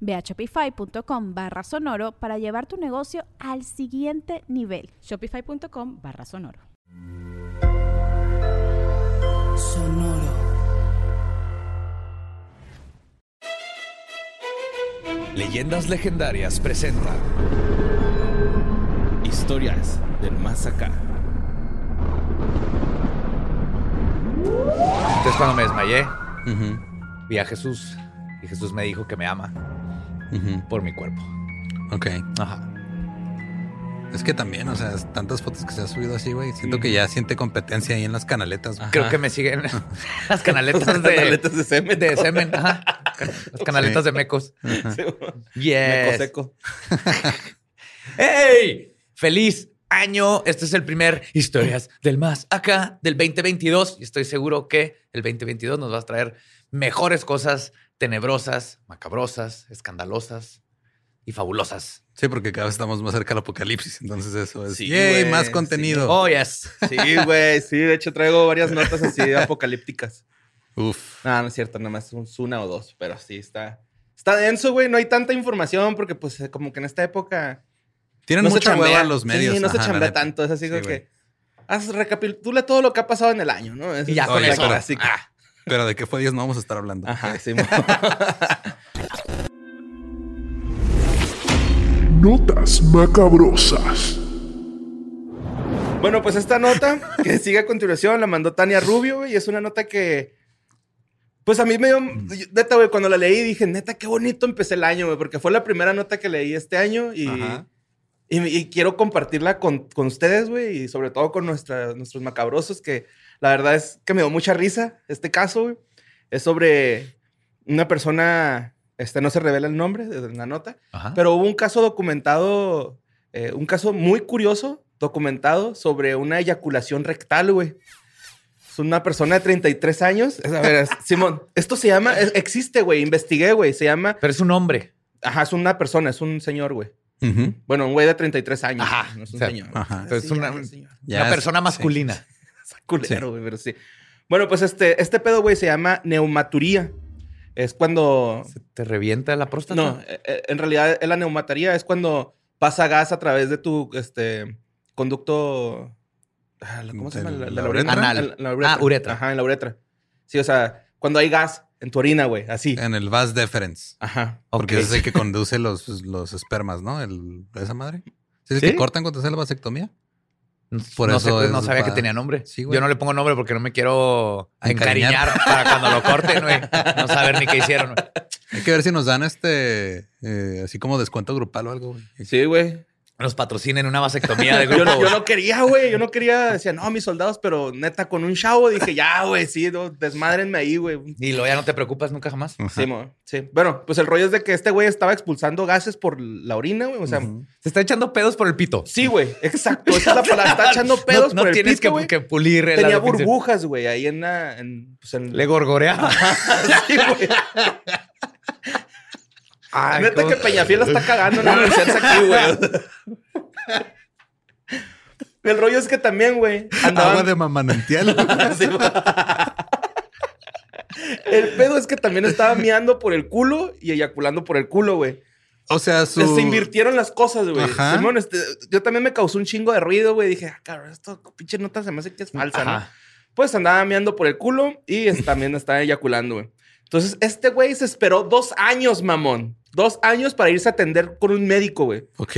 Ve a shopify.com barra sonoro para llevar tu negocio al siguiente nivel. Shopify.com barra sonoro. Sonoro. Leyendas Legendarias presenta Historias del Más Acá. Entonces cuando me desmayé, vi a Jesús y Jesús me dijo que me ama por mi cuerpo. Ok. Ajá. Es que también, o sea, tantas fotos que se ha subido así, güey. Siento que ya siente competencia ahí en las canaletas. güey. Creo que me siguen las canaletas de, canaletas de semen. de semen, ajá. Las canaletas de mecos. Yes. Meco seco. ¡Hey! ¡Feliz año! Este es el primer Historias del Más Acá del 2022 y estoy seguro que el 2022 nos va a traer mejores cosas tenebrosas, macabrosas, escandalosas y fabulosas. Sí, porque cada vez estamos más cerca del apocalipsis. Entonces eso es. Sí, ¡Yay! güey, más sí. contenido. Oh, yes. Sí, güey. Sí, de hecho traigo varias notas así apocalípticas. Uf. No, no es cierto, nada más es una o dos, pero sí está. Está denso, güey. No hay tanta información porque, pues, eh, como que en esta época. Tienen no mucha hueva los medios. Sí, no se Ajá, chambea tanto. Es así Sí, como que. Haz, recapitula todo lo que ha pasado en el año, ¿no? Y ya con la eso. clásica. Ah. Pero de qué fue Dios no vamos a estar hablando. Ajá, sí. Notas macabrosas. Bueno, pues esta nota que sigue a continuación la mandó Tania Rubio, güey, y es una nota que. Pues a mí me dio. Neta, güey, cuando la leí dije, neta, qué bonito empecé el año, güey, porque fue la primera nota que leí este año y. Ajá. Y, y quiero compartirla con, con ustedes, güey, y sobre todo con nuestra- nuestros macabrosos, que la verdad es que me dio mucha risa este caso, güey. Es sobre una persona, este no se revela el nombre de la nota, Ajá. pero hubo un caso documentado, eh, un caso muy curioso, documentado sobre una eyaculación rectal, güey. Es una persona de 33 años. Es- A ver, es- Simón, esto se llama, es- existe, güey, investigué, güey, se llama, Pero es un hombre. ajá, es una persona, es un señor, güey. Ujú. Bueno, un güey de 33 años. Ajá, No es un o sea, señor. ajá. Entonces, Sí, una- persona sí. Está culero, güey, pero sí. Bueno, pues este, este pedo, güey, se llama neumaturía. Es cuando... ¿Te revienta la próstata? No, eh, eh, en realidad eh, la neumataría es cuando pasa gas a través de tu este, conducto... ah, ¿Cómo se llama? ¿De La, la la uretra? Anal. La uretra. Ah, uretra. Ajá, en la uretra. Sí, o sea, cuando hay gas en tu orina, güey, así. En el vas deferens. Ajá. Porque Ok. ese es el que conduce los, los espermas, ¿no? El, esa madre. ¿Sí es el ¿Sí? que cortan cuando se hace la vasectomía? Por no, eso sé, es no sabía que tenía nombre. Sí, güey. Yo no le pongo nombre porque no me quiero Encariñar. encariñar para cuando lo corten, güey. No saber ni qué hicieron. güey. Hay que ver si nos dan este, eh, así como descuento grupal o algo, güey. Sí, güey. Nos patrocinen una vasectomía de Yo, grupo. yo no quería, güey. Yo no quería. Decía, no, mis soldados, pero neta, con un chavo dije, ya, güey, sí, no, desmadrenme ahí, güey. Y luego ya no te preocupas nunca jamás. Sí, mo- sí. Bueno, pues el rollo es de que este güey estaba expulsando gases por la orina, güey. O sea. Se está echando pedos por el pito. sí, güey. Exacto. Esa es la palabra. Está echando pedos no, no por el tienes pito, que, güey. que pulir la Tenía burbujas, güey, ahí en la... En, pues en... Le gorgorea. Sí, güey. Ay, Neta cómo- que Peñafiel está cagando en la universidad aquí, güey. El rollo es que también, güey, andaban... Agua de mamanantial. El pedo es que también estaba miando por el culo y eyaculando por el culo, güey. o sea, su... Se invirtieron las cosas, güey. Simón, este, yo también me causó un chingo de ruido, güey. Dije, ah, cabrón, esto pinche nota se me hace que es falsa, ¿no? Ajá. Pues andaba meando por el culo y también estaba eyaculando, güey. Entonces, este güey se esperó dos años, mamón. Dos años para irse a atender con un médico, güey. Ok.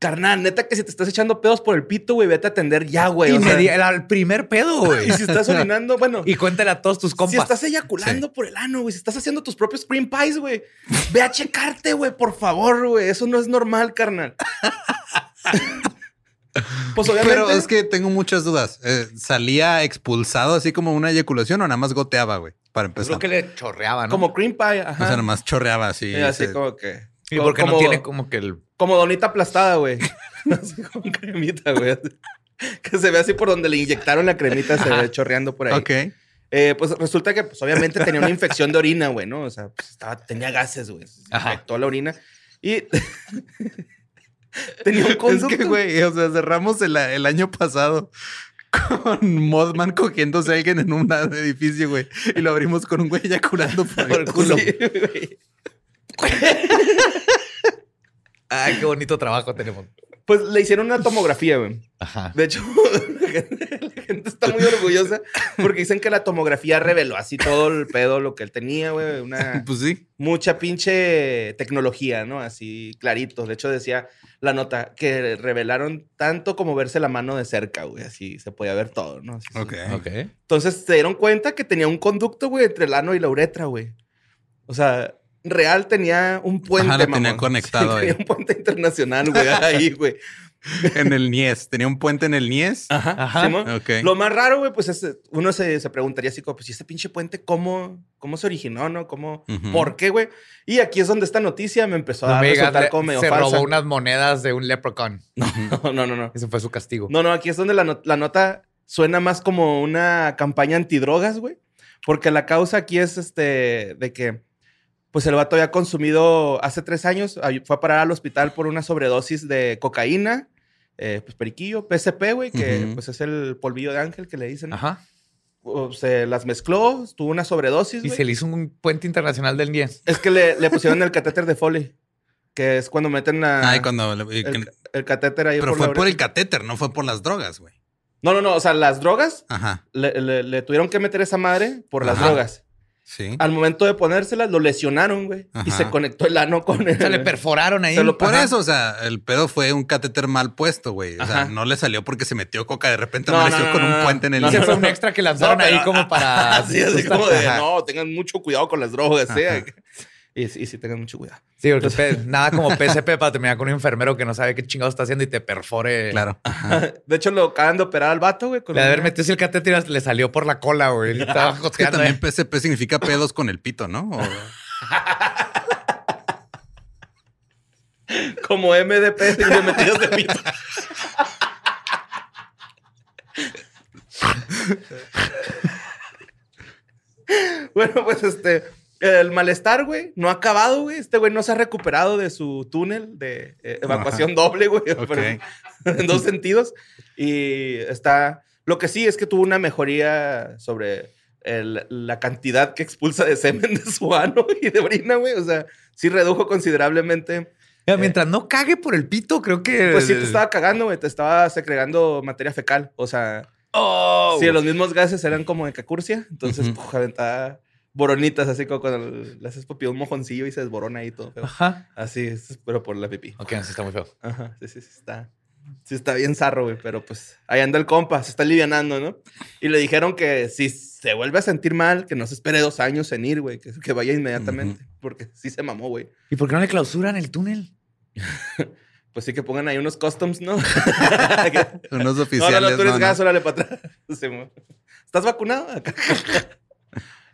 carnal, neta que si te estás echando pedos por el pito, güey, vete a atender ya, güey. y o me sea, el primer pedo, güey. y si estás orinando, bueno. Y cuéntale a todos tus compas. Si estás eyaculando por el ano, güey, si estás haciendo tus propios cream pies, güey, ve a checarte, güey, por favor, güey. Eso no es normal, carnal. pues obviamente. Pero es que tengo muchas dudas. Eh, ¿Salía expulsado así como una eyaculación o nada más goteaba, güey? Para Es empezar. lo que le chorreaba, ¿no? como cream pie, O ajá. sea, nada más chorreaba así. Y así como que. Sí, como- porque no como- tiene como que el. Como donita aplastada, güey. así como cremita, güey. Que se ve así por donde le inyectaron la cremita, se ve chorreando por ahí. Ok. Eh, pues resulta que, pues, obviamente tenía una infección de orina, güey, ¿no? O sea, pues, estaba, tenía gases, güey. Se infectó la orina. Y tenía un Es conducto. que, güey, o sea, cerramos el, el año pasado con Modman cogiéndose a alguien en un edificio, güey. Y lo abrimos con un güey eyaculando por el culo. Sí, güey. Ay, qué bonito trabajo tenemos. Pues le hicieron una tomografía, güey. Ajá. De hecho, gente, está muy orgullosa porque dicen que la tomografía reveló así todo el pedo, lo que él tenía, güey. Una Pues sí. mucha pinche tecnología, ¿no? Así clarito. De hecho, decía la nota que revelaron tanto como verse la mano de cerca, güey. Así se podía ver todo, ¿no? Así, sí. Ok. Ok. Entonces se dieron cuenta que tenía un conducto, güey, entre el ano y la uretra, güey. O sea, real tenía un puente. Ajá, lo tenía mamón. conectado Tenía ahí. un puente internacional, güey, ahí, güey. En el Nies. Tenía un puente en el Nies. Ajá. Ajá. Lo más raro, güey, pues es, uno se, se preguntaría así como, pues, ¿y este pinche puente cómo, cómo se originó, no? ¿Cómo. ¿Por qué, güey? Y aquí es donde esta noticia me empezó No a me digas, resultar le- como medio se falsa. robó unas monedas de un leprechaun. No, no, no, no. Ese fue su castigo. No, no, aquí es donde la, no- la nota suena más como una campaña antidrogas, güey. Porque la causa aquí es este, de que, pues el vato había consumido hace tres años, fue a parar al hospital por una sobredosis de cocaína, eh, pues periquillo, PSP, güey, que pues es el polvillo de ángel que le dicen. Ajá. O se las mezcló, tuvo una sobredosis, Y se le hizo un puente internacional del 10. Es que le, le pusieron el catéter de Foley, que es cuando meten a- Ay, cuando. le- y el, que- el catéter ahí pero por fue la por el catéter, no fue por las drogas, güey. No, no, no, o sea, las drogas Ajá. le, le- le tuvieron que meter esa madre por las Ajá. drogas. Sí. Al momento de ponérselas, lo lesionaron, güey. Y se conectó el ano con el... Se le perforaron ahí. Se lo- Por Ajá. eso, o sea, el pedo fue un catéter mal puesto, güey. O sea, Ajá. no le salió porque se metió coca, de repente No, amaneció no, con no, un no, puente en el niño. fue un extra que lanzaron No, pero- ahí como para. Así, así como de, Ajá. no, tengan mucho cuidado con las drogas, ¿eh? Ajá. Y, sí, sí, tengan mucho cuidado. Sí, porque nada como PSP para terminar con un enfermero que no sabe qué chingados está haciendo y te perfore. Claro. De hecho, lo acaban de operar al vato, güey. con de haber metido el catéter y le salió por la cola, güey. Y Estaba Es que también ahí. PSP significa pedos con el pito, ¿no? O- Como MDP de metidos de pito. bueno, pues este... El malestar, güey, no ha acabado, güey. Este güey no se ha recuperado de su túnel de eh, evacuación doble, güey. pero En dos sentidos. Y está... Lo que sí es que tuvo una mejoría sobre el- la cantidad que expulsa de semen de su ano y de orina, güey. O sea, sí redujo considerablemente. Mira, Mientras no cague por el pito, creo que. Pues sí te estaba cagando, güey. Te estaba segregando materia fecal. O sea, Oh, sí, los mismos gases eran como de cacurcia. Entonces, Ujú. puf, aventaba boronitas, así como cuando le haces papi un mojoncillo y se desborona ahí todo. feo. Ajá. Así, es, pero por la pipí. Ok, no, sí está muy feo. Ajá, sí, sí, sí, está. Sí, está bien zarro, güey, pero pues ahí anda el compa, se está alivianando, ¿no? Y le dijeron que si se vuelve a sentir mal, que no se espere dos años en ir, güey, que, que vaya inmediatamente, porque sí se mamó, güey. ¿Y por qué no le clausuran el túnel? Pues sí que pongan ahí unos customs, ¿no? Unos no, no, oficiales. no, tú eres no, no. gas, órale para atrás. ¿Estás vacunado?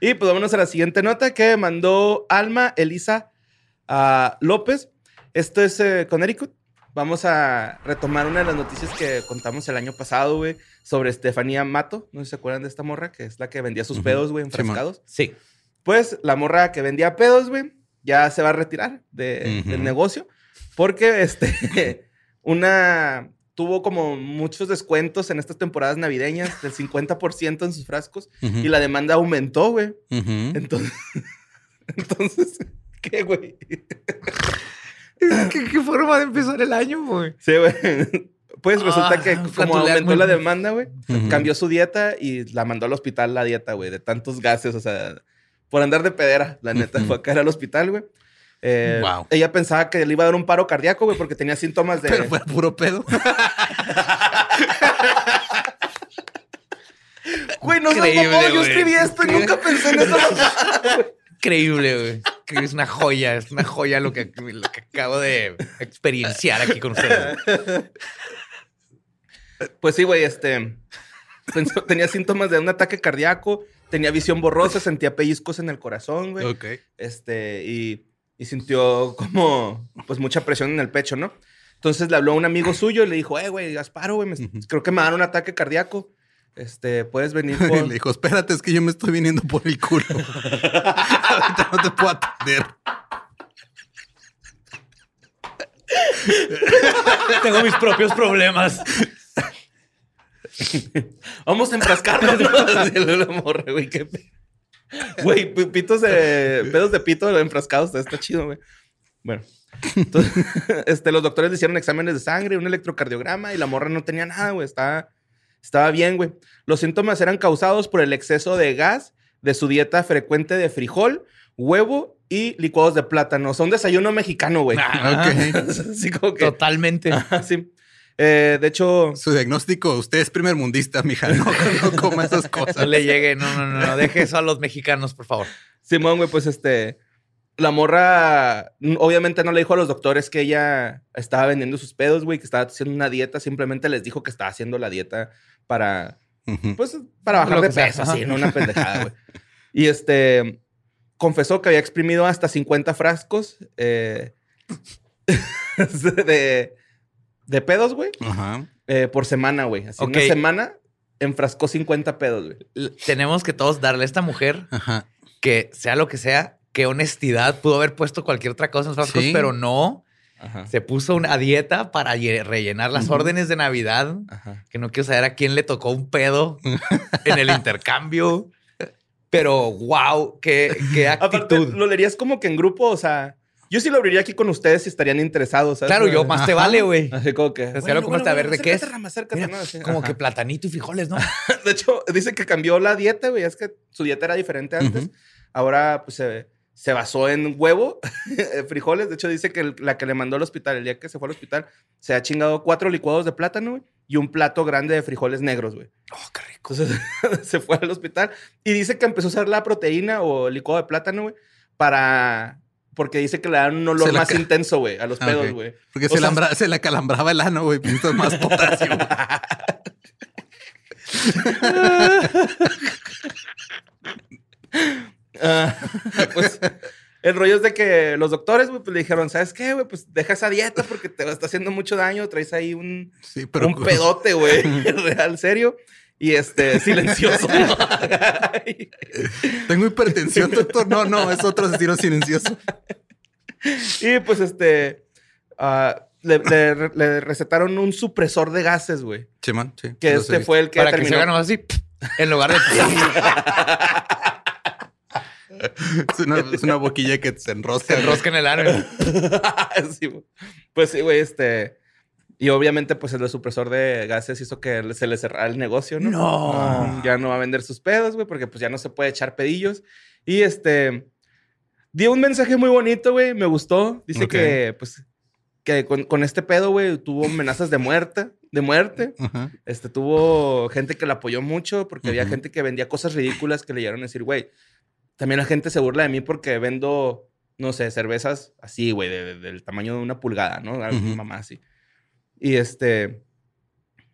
Y pues vámonos a la siguiente nota que mandó Alma Elisa ah, López. Esto es eh, Connecticut. Vamos a retomar una de las noticias que contamos el año pasado, güey, sobre Estefanía Mato. No sé si se acuerdan de esta morra, que es la que vendía sus pedos, güey, enfrascados. Sí. Pues la morra que vendía pedos, güey, ya se va a retirar de- del negocio porque este una tuvo como muchos descuentos en estas temporadas navideñas del 50% en sus frascos y la demanda aumentó, güey. Entonces entonces ¿qué, güey? ¿Qué, qué forma de empezar el año, güey? Sí, güey. Pues resulta Ah, que como aumentó muy- la demanda, güey, cambió su dieta y la mandó al hospital la dieta, güey, de tantos gases, o sea, por andar de pedera, la neta, fue a caer al hospital, güey. Eh, Wow. Ella pensaba que le iba a dar un paro cardíaco, güey, porque tenía síntomas de. Pero fue puro pedo. Güey, no Increíble, mamón, yo escribí esto y nunca pensé en eso. Increíble, güey. Que Es una joya, es una joya lo que, lo que acabo de experienciar aquí con ustedes. Pues sí, güey, este. tenía síntomas de un ataque cardíaco, tenía visión borrosa, sentía pellizcos en el corazón, güey. ok. Este, y, y sintió como, pues, mucha presión en el pecho, ¿no? Entonces le habló a un amigo suyo y le dijo, eh, güey, Gasparo, güey, me- creo que me dan un ataque cardíaco. Este, puedes venir Y por... le dijo, espérate, es que yo me estoy viniendo por el culo. Ahorita no te puedo atender. Tengo mis propios problemas. Vamos a enfrascarnos. ¿no? La morra, güey, qué pe- Güey, pi- pitos de... Pedos de pito enfrascados, está, chido, güey. Bueno. Entonces, este, los doctores le hicieron exámenes de sangre, un electrocardiograma y la morra no tenía nada, güey. Estaba, estaba bien, güey. Los síntomas eran causados por el exceso de gas de su dieta frecuente de frijol, huevo y licuados de plátano. Un desayuno mexicano, güey. Ok. Así como que... Totalmente. Sí. Eh, de hecho... Su diagnóstico, usted es primer mundista, mija. No, no coma esas No cosas. le llegue, no, no, no, no, deje eso a los mexicanos, por favor. Simón, güey, pues este. La morra, mm, obviamente no le dijo a los doctores que ella estaba vendiendo sus pedos, güey, que estaba haciendo una dieta. Simplemente les dijo que estaba haciendo la dieta para, pues, para bajar Lo de sea, peso, así, no una pendejada, güey. Y este, confesó que había exprimido hasta 50 frascos eh, de, de pedos, güey, Ajá. eh, por semana, güey. Así, Ok. una semana enfrascó 50 pedos, güey. L- Tenemos que todos darle a esta mujer Ajá. que sea lo que sea, qué honestidad. Pudo haber puesto cualquier otra cosa en los frascos, Sí. pero no. Ajá. Se puso una dieta para lle- rellenar las órdenes de Navidad. Ajá. Que no quiero saber a quién le tocó un pedo en el intercambio. Pero wow, qué, qué Aparte, actitud. lo leerías como que en grupo, o sea, yo sí lo abriría aquí con ustedes si estarían interesados. ¿sabes? Claro, yo más te vale, güey. Así como que. sea, lo como este, a ver, ¿de qué es? acércate, Rama, acércate, Mira, ¿no? Así, Como ajá. que platanito y frijoles, ¿no? De hecho, dice que cambió la dieta, güey. Es que su dieta era diferente antes. Ahora, pues se, se basó en huevo, frijoles. De hecho, dice que el- la que le mandó al hospital, el día que se fue al hospital, se ha chingado cuatro licuados de plátano, güey, y un plato grande de frijoles negros, güey. Oh, qué rico. Entonces se fue al hospital y dice que empezó a usar la proteína o el licuado de plátano, güey, para. Porque dice que le dan un olor más intenso, güey, a los Ah, pedos, ok. güey. Porque O se, sea- lambra- se le calambraba el ano, güey. Necesitas más potasio. Ah, pues el rollo es de que los doctores, güey, pues le dijeron, ¿sabes qué, güey? Pues deja esa dieta porque te está haciendo mucho daño. Traes ahí un, Sí, pero. un pedote, güey, real, serio. Y este, silencioso. Tengo hipertensión, doctor. No, no, es otro asesino silencioso. y pues este, ah, le, le- le recetaron un supresor de gases, güey. Chimán, sí. Que este fue el que Para que se terminó. haga nomás así, en lugar de... Es una, es una boquilla que se enrosca. se enrosca en el. Sí, güey. pues sí, güey, este... Y obviamente, pues el supresor de gases hizo que se le cerrara el negocio, ¿no? No. Ah, Ya no va a vender sus pedos, güey, porque pues ya no se puede echar pedillos. Y este... Dio un mensaje muy bonito, güey, me gustó. Dice que, pues, que con, con este pedo, güey, tuvo amenazas de muerte, de muerte. Este, tuvo gente que la apoyó mucho porque había gente que vendía cosas ridículas que le llegaron a decir, güey, también la gente se burla de mí porque vendo, no sé, cervezas así, güey, de- de- del tamaño de una pulgada, ¿no? Algo Ujú. mamá así. Y este,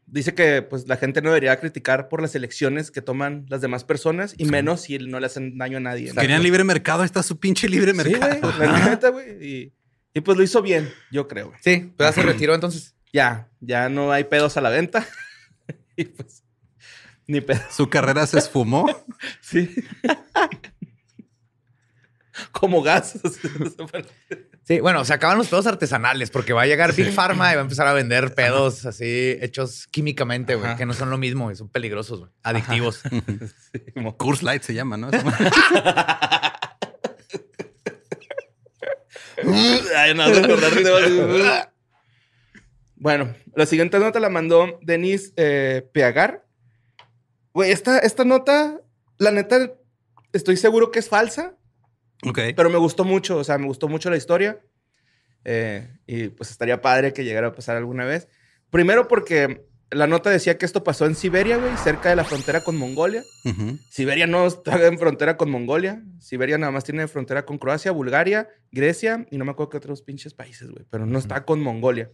dice que pues la gente no debería criticar por las elecciones que toman las demás personas y menos si no le hacen daño a nadie. Querían libre mercado. Ahí está su pinche libre Sí, mercado. güey, la neta, güey. Y, y pues lo hizo bien, yo creo, güey. Sí, pero ya se retiró entonces. Ya, ya no hay pedos a la venta. y pues, ni pedos. Su carrera se esfumó. Sí. Como gas. Sí, bueno, se acaban los pedos artesanales porque va a llegar Big Pharma y va a empezar a vender pedos así hechos químicamente, güey, que no son lo mismo y son peligrosos, güey, adictivos. Curse Light se llama, ¿no? Ay, bueno, la siguiente nota la mandó Denise eh, Peagar. Güey, esta, esta nota, la neta, estoy seguro que es falsa. Ok. Pero me gustó mucho, o sea, me gustó mucho la historia. Eh, y pues estaría padre que llegara a pasar alguna vez. Primero porque la nota decía que esto pasó en Siberia, güey, cerca de la frontera con Mongolia. Siberia no está en frontera con Mongolia. Siberia nada más tiene frontera con Croacia, Bulgaria, Grecia y no me acuerdo qué otros pinches países, güey. Pero no está con Mongolia.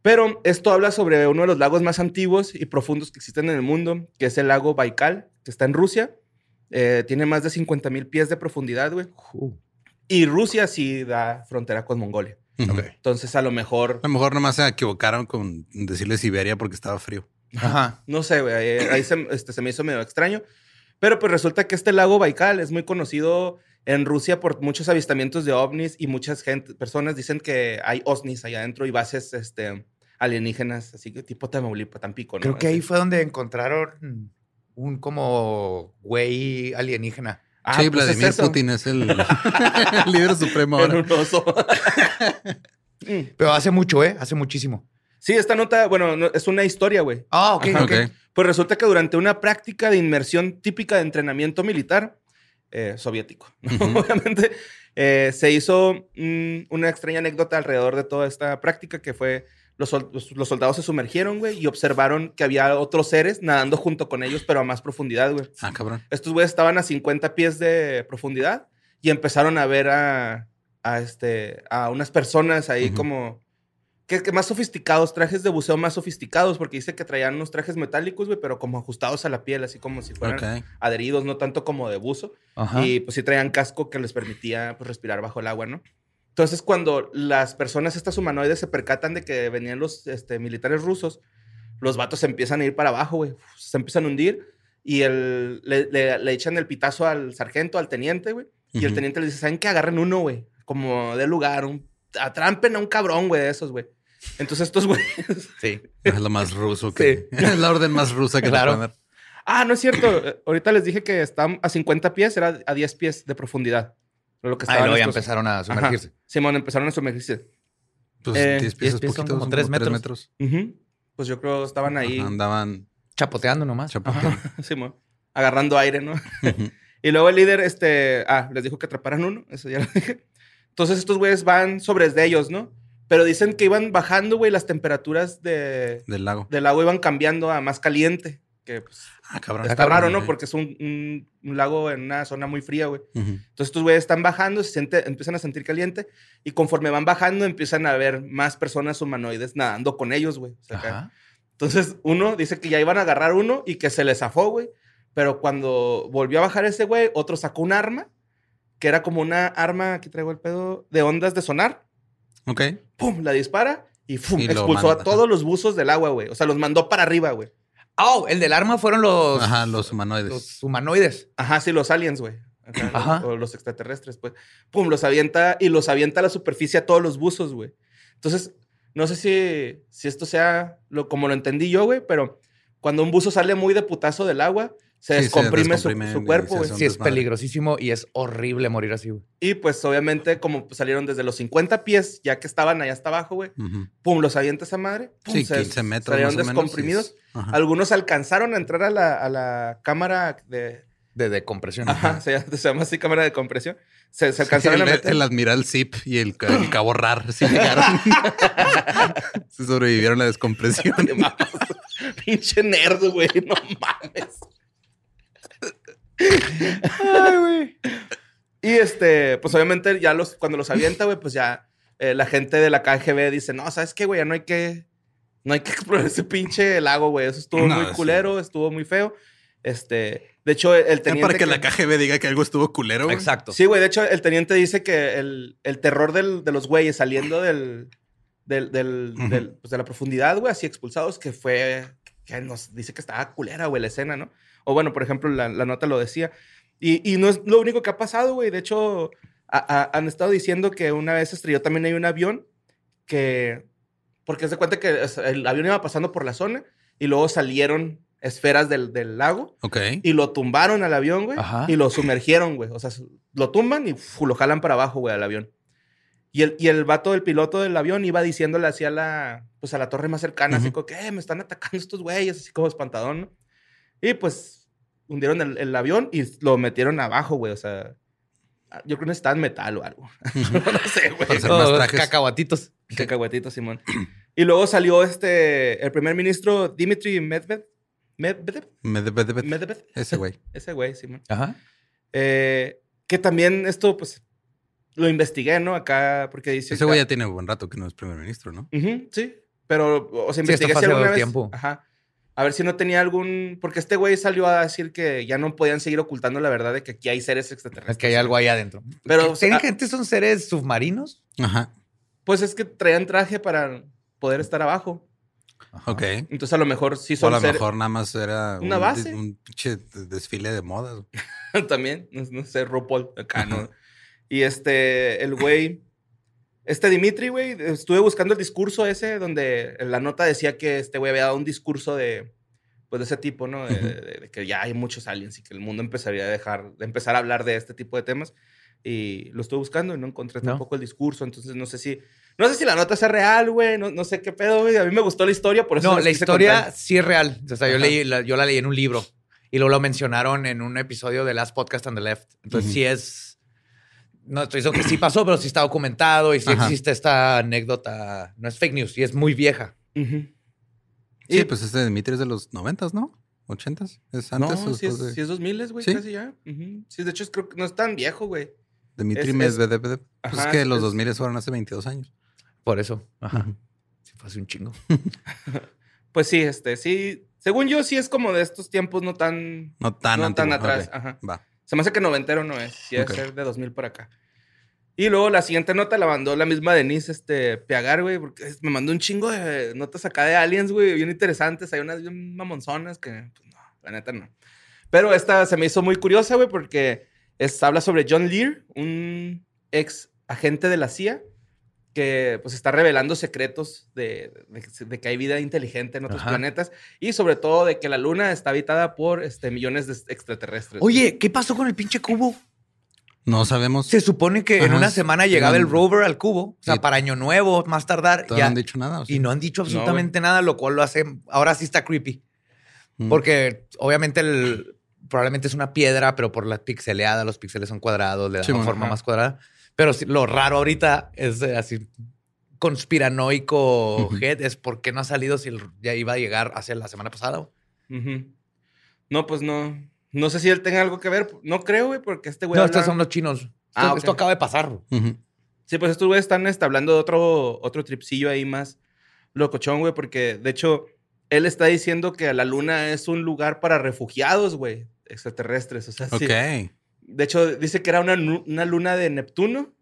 Pero esto habla sobre uno de los lagos más antiguos y profundos que existen en el mundo, que es el lago Baikal, que está en Rusia. Eh, tiene más de 50 mil pies de profundidad, güey. Y Rusia sí da frontera con Mongolia. Ujú. Entonces, a lo mejor, A lo mejor nomás se equivocaron con decirle Siberia porque estaba frío. Ajá. no sé, güey, ahí, ahí se, este, se me hizo medio extraño. Pero pues resulta que este lago Baikal es muy conocido en Rusia por muchos avistamientos de ovnis y muchas gente, personas dicen que hay ovnis allá adentro y bases este, alienígenas, así que tipo Tamaulipas, Tampico, ¿no? Creo que ahí fue donde encontraron un como güey alienígena. Ah, sí, pues es Vladimir. Putin es el, el líder supremo ahora. un oso. Pero hace mucho, ¿eh? Hace muchísimo. Sí, esta nota, bueno, no- es una historia, güey. Ah, ok, Ajá. ok. Ok. Pues resulta que durante una práctica de inmersión típica de entrenamiento militar eh, soviético, obviamente, eh, se hizo mm, una extraña anécdota alrededor de toda esta práctica que fue los, los- los soldados se sumergieron, güey, y observaron que había otros seres nadando junto con ellos, pero a más profundidad, güey. Ah, cabrón. Estos güeyes estaban a 50 pies de profundidad y empezaron a ver a, a, este, a unas personas ahí como... Que, que más sofisticados, trajes de buceo más sofisticados, porque dice que traían unos trajes metálicos, güey, pero como ajustados a la piel, así como si fueran adheridos, no tanto como de buzo. Ajá. Y pues sí traían casco que les permitía pues, respirar bajo el agua, ¿no? Entonces, cuando las personas, estas humanoides, se percatan de que venían los este, militares rusos, los vatos se empiezan a ir para abajo, güey. Se empiezan a hundir y el, le, le- le echan el pitazo al sargento, al teniente, güey. Y el teniente le dice, ¿saben qué? Agarren uno, güey. Como de lugar, un, atrampen a un cabrón, güey, de esos, güey. Entonces estos güeyes... Sí. Es lo más ruso que. Es la orden más rusa que Claro. te. Ah, no es cierto. Ahorita les dije que están a 50 pies, era a 10 pies de profundidad. Lo que Ah, estaban luego ya estos- empezaron a sumergirse. Ajá. Simón, empezaron a sumergirse. Pues Eh, 10 pies 10 es pies son poquito, como son tres como tres metros. metros. Ujú. Pues yo creo que estaban ahí. Ajá, andaban Chapoteando nomás. chapoteando. Simón, agarrando aire, ¿no? Ujú. Y luego el líder, este, ah, les dijo que atraparan uno, eso ya lo dije. Entonces estos güeyes van sobre de ellos, ¿no? Pero dicen que iban bajando, güey, las temperaturas de, Del lago. del agua iban cambiando a más caliente. Que pues, Ah, cabrón. está raro, ¿no? Porque es un, un- un lago en una zona muy fría, güey. Entonces estos güeyes están bajando, se siente, empiezan a sentir caliente y conforme van bajando empiezan a ver más personas humanoides nadando con ellos, güey. O sea. Entonces uno dice que ya iban a agarrar uno y que se le zafó, güey. Pero cuando volvió a bajar ese güey, otro sacó un arma, que era como una arma, aquí traigo el pedo, de ondas de sonar. Ok. ¡Pum! La dispara y ¡pum! Y expulsó a todos los buzos del agua, güey. O sea, los mandó para arriba, güey. Oh, el del arma fueron los, Ajá, los humanoides. los humanoides. Ajá, sí, los aliens, güey. Ajá, Ajá. O los extraterrestres, pues. Pum, los avienta y los avienta a la superficie a todos los buzos, güey. Entonces, no sé si, si esto sea lo, como lo entendí yo, güey, pero cuando un buzo sale muy de putazo del agua, se Sí, se descomprime, su- cuerpo, güey. Sí, es desmadre. peligrosísimo y es horrible morir así, güey. Y pues, obviamente, como salieron desde los 50 pies, ya que estaban allá hasta abajo, güey, pum, los avienta esa madre. Pum, Sí, se- 15 metros Salieron menos, descomprimidos. es-. Algunos alcanzaron a entrar a la, a la cámara de... De decompresión. Ajá, se llama, se llama así cámara de compresión. Se, se alcanzaron el, a meter. el admiral Zip y el, el cabo Rar sí llegaron. Se sobrevivieron a la descompresión. Pinche nerd, güey. No mames. Y este, pues obviamente ya los, cuando los avienta, güey, pues ya eh, la gente de la KGB dice, no, ¿sabes qué, güey? Ya no hay que, no hay que explorar ese pinche lago, güey. Eso estuvo No, muy sí. culero, estuvo muy feo. Este, de hecho, el teniente... para que, la KGB diga que algo estuvo culero. güey. Exacto. Sí, güey. De hecho, el teniente dice que el, el terror del- de los güeyes saliendo del, del, del- pues, de la profundidad, güey, así expulsados, que fue, que nos dice que estaba culera, güey, la escena, ¿no? O bueno, por ejemplo, la, la nota lo decía. Y, y no es lo único que ha pasado, güey. De hecho, a- a- han estado diciendo que una vez estrelló también hay un avión que, porque se cuenta que el avión iba pasando por la zona y luego salieron esferas del, del lago Ok. y lo tumbaron al avión, güey. Ajá. Y lo sumergieron, güey. O sea, lo tumban y fu, lo jalan para abajo, güey, al avión. Y el, y el vato del piloto del avión iba diciéndole así a la, pues a la torre más cercana, así como que, "Eh, me están atacando estos güeyes, así como espantadón, ¿no? Y pues hundieron el, el avión y lo metieron abajo, güey. O sea, Yo creo que necesitaban metal o algo. no sé, güey. Para cacahuatitos. Cacahuatito, Simón. Y luego salió este, el primer ministro Dimitri Medvedev. Medvedev. Medvedev. Medvedev. Ese güey. Ese güey, Simón. Ajá. Eh, que también esto, pues, lo investigué, ¿no? Acá, porque dice... Ese güey ya tiene buen rato que no es primer ministro, ¿no? Ujú, sí, pero, o sea, Sí, investigué fue si alguna vez... tiempo. Ajá. A ver si no tenía algún... Porque este güey salió a decir que ya no podían seguir ocultando la verdad de que aquí hay seres extraterrestres. Es que hay algo ahí adentro. Pero, ¿Tienen ah, gente son seres submarinos? Ajá. Pues es que traían traje para poder estar abajo. Ok. Entonces a lo mejor sí O a son lo mejor nada más era Una un, base. un pinche desfile de modas. también, no, no sé, RuPaul acá, ¿no? Y este, el güey, este Dimitri, güey, estuve buscando el discurso ese donde la nota decía que este güey había dado un discurso de, pues de ese tipo, ¿no? De, de- de que ya hay muchos aliens y que el mundo empezaría a dejar, de empezar a hablar de este tipo de temas. Y lo estuve buscando y no encontré No. tampoco el discurso, entonces no sé si, no sé si la nota sea real, güey, no, no sé qué pedo, güey. A mí me gustó la historia, por eso No, la historia contar. sí es real. O sea, yo, leí, la, yo la leí en un libro y luego lo mencionaron en un episodio de Last Podcast on the Left. Entonces Ujú. sí es... No estoy diciendo que sí pasó, pero sí está documentado y sí Ajá. existe esta anécdota. No es fake news y es muy vieja. Sí, Y- pues este Dimitri es de los noventas, ¿no? ¿Ochentas? ¿Es antes o no, si es, de sí es 2000, güey, ¿Sí? casi ya. Sí, de hecho, es- creo que no es tan viejo, güey. Dimitri es- es- Medvedev? Pues Ajá, es que es- los es- 2000 fueron hace 22 años. Por eso. Ajá. Ujú. Sí, fue hace un chingo. Pues sí, este, sí. Según yo, sí es como de estos tiempos no tan. No tan no tan atrás. Ajá. Va. Se me hace que noventero no es. Sí, debe ser de 2000 para acá. Y luego la siguiente nota la mandó la misma Denise este, Piagar, güey, porque me mandó un chingo de notas acá de aliens, güey, bien interesantes. Hay unas bien mamonzonas que, pues no, la neta no. Pero esta se me hizo muy curiosa, güey, porque es, habla sobre John Lear, un ex agente de la CIA que pues está revelando secretos de, de- de que hay vida inteligente en otros Ajá. planetas y sobre todo de que la luna está habitada por este, millones de extraterrestres. Oye, ¿qué pasó con el pinche cubo? No sabemos. Se supone que en una semana llegaba el rover al cubo. O sea, para Año Nuevo, más tardar. Todavía ya. no han dicho nada. Y no han dicho No, absolutamente nada, lo cual lo hace. Ahora sí está creepy. Mm. Porque obviamente el, probablemente es una piedra, pero por la pixeleada, los píxeles son cuadrados, le dan Sí, una bueno, forma ajá. más cuadrada. Pero lo raro ahorita es así conspiranoico head, es por qué no ha salido si ya iba a llegar hacia la semana pasada. Ujú. No, pues no. No sé si él tenga algo que ver. No creo, güey, porque este güey. no, habla- estos son los chinos. Esto, Ah, esto acaba de pasar. Sí, pues estos güeyes están este, hablando de otro, otro tripsillo ahí más locochón, güey, porque de hecho él está diciendo que la luna es un lugar para refugiados, güey, extraterrestres. O sea, sí. De hecho, dice que era una, una luna de Neptuno,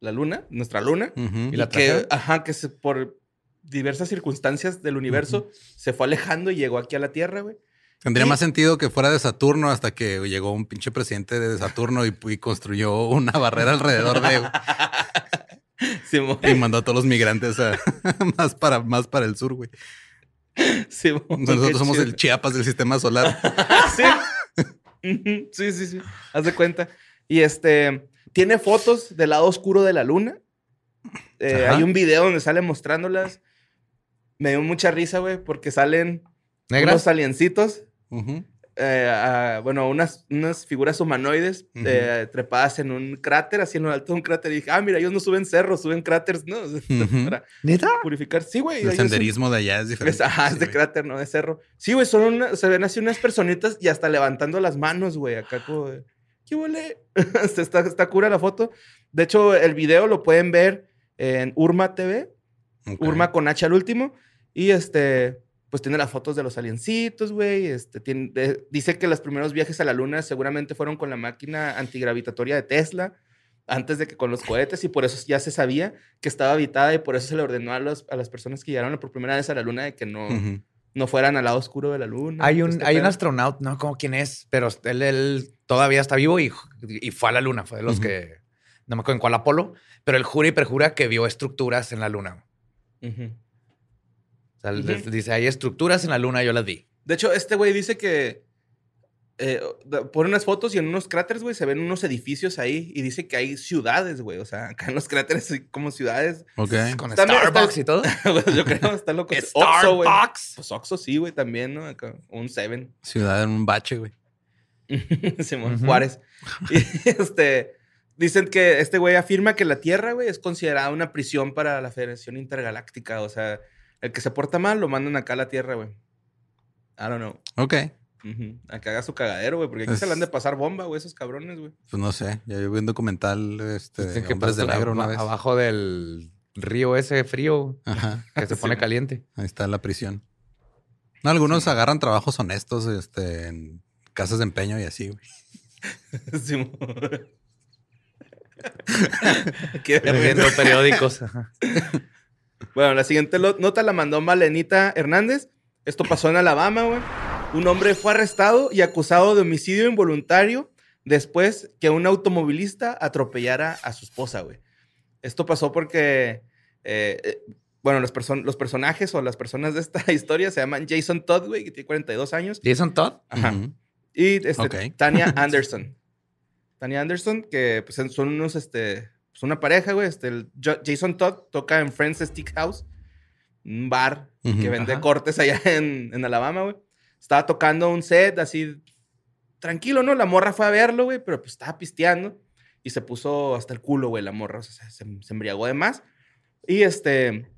la luna, nuestra luna. ¿Y la que, ajá, que se- por diversas circunstancias del universo se fue alejando y llegó aquí a la Tierra, güey. Tendría más sentido que fuera de Saturno hasta que llegó un pinche presidente de Saturno y, y construyó una barrera alrededor de Simón, y mandó a todos los migrantes a- más para más para el sur, güey. Nosotros somos chido. el Chiapas del sistema solar. sí. Sí, sí, sí. Haz de cuenta. Y este tiene fotos del lado oscuro de la luna. Eh, hay un video donde sale mostrándolas. Me dio mucha risa, güey, porque salen ¿Negras? unos aliencitos. Eh, bueno, unas, unas figuras humanoides eh, trepadas en un cráter, así en lo alto de un cráter. Y dije, ah, mira, ellos no suben cerros, suben cráteres, ¿no? Para ¿Neta? purificar. Sí, güey. El son- senderismo de allá es diferente. ajá, es Sí, de cráter, no de cerro. Sí, güey, son una- se ven así unas personitas y hasta levantando las manos, güey, acá como de, ¿qué huele? está, está cura la foto. De hecho, el video lo pueden ver en Urma TV. Urma con H al último, y este, pues tiene las fotos de los aliencitos, güey, este, tiene, de- dice que los primeros viajes a la luna seguramente fueron con la máquina antigravitatoria de Tesla, antes de que con los cohetes, y por eso ya se sabía que estaba habitada y por eso se le ordenó a, los- a las personas que llegaron por primera vez a la luna de que no, no fueran al lado oscuro de la luna. Hay un, este hay un astronauta, no como quién es, pero él, él todavía está vivo y, y fue a la luna. Fue de los que, no me acuerdo en cuál Apolo, pero él jura y perjura que vio estructuras en la luna. Ujú. O sea, dice, hay estructuras en la luna, yo las vi. De hecho, este güey dice que eh, pone unas fotos y en unos cráteres, güey, se ven unos edificios ahí y dice que hay ciudades, güey. O sea, acá en los cráteres hay como ciudades. Ok. Con Está- Starbucks está- y todo. Pues Yo creo, está loco. Starbucks. Pues Oxxo sí, güey, también, ¿no? Acá, un Seven. Ciudad en un bache, güey. Simón. Juárez. Y este, dicen que este güey afirma que la Tierra, güey, es considerada una prisión para la Federación Intergaláctica. O sea, el que se porta mal lo mandan acá a la Tierra, güey. I don't know. Ok. A que haga su cagadero, güey, porque aquí Es- se le han de pasar bomba, güey, esos cabrones, güey. Pues no sé. Ya vi un documental este, de que Hombres de Negro una vez. Abajo del río ese frío Ajá. que se pone caliente. Ahí está la prisión. No, algunos agarran trabajos honestos este, en casas de empeño y así, güey. Simón. Qué Vendiendo periódicos. Bueno, la siguiente nota la mandó Malenita Hernández. Esto pasó en Alabama, güey. Un hombre fue arrestado y acusado de homicidio involuntario después que un automovilista atropellara a su esposa, güey. Esto pasó porque, eh, eh, bueno, los, person- los personajes o las personas de esta historia se llaman Jason Todd, güey, que tiene 42 años. Jason Todd. Ajá. Y este. Tania Anderson. Tania Anderson, que pues, son unos, este, pues, una pareja, güey. Este, el Jason Todd toca en Friends Stick House, un bar que vende Ajá. cortes allá en, en Alabama, güey. Estaba tocando un set así, tranquilo, ¿no? La morra fue a verlo, güey, pero pues estaba pisteando y se puso hasta el culo, güey, la morra. O sea, se, se embriagó de más. Y este,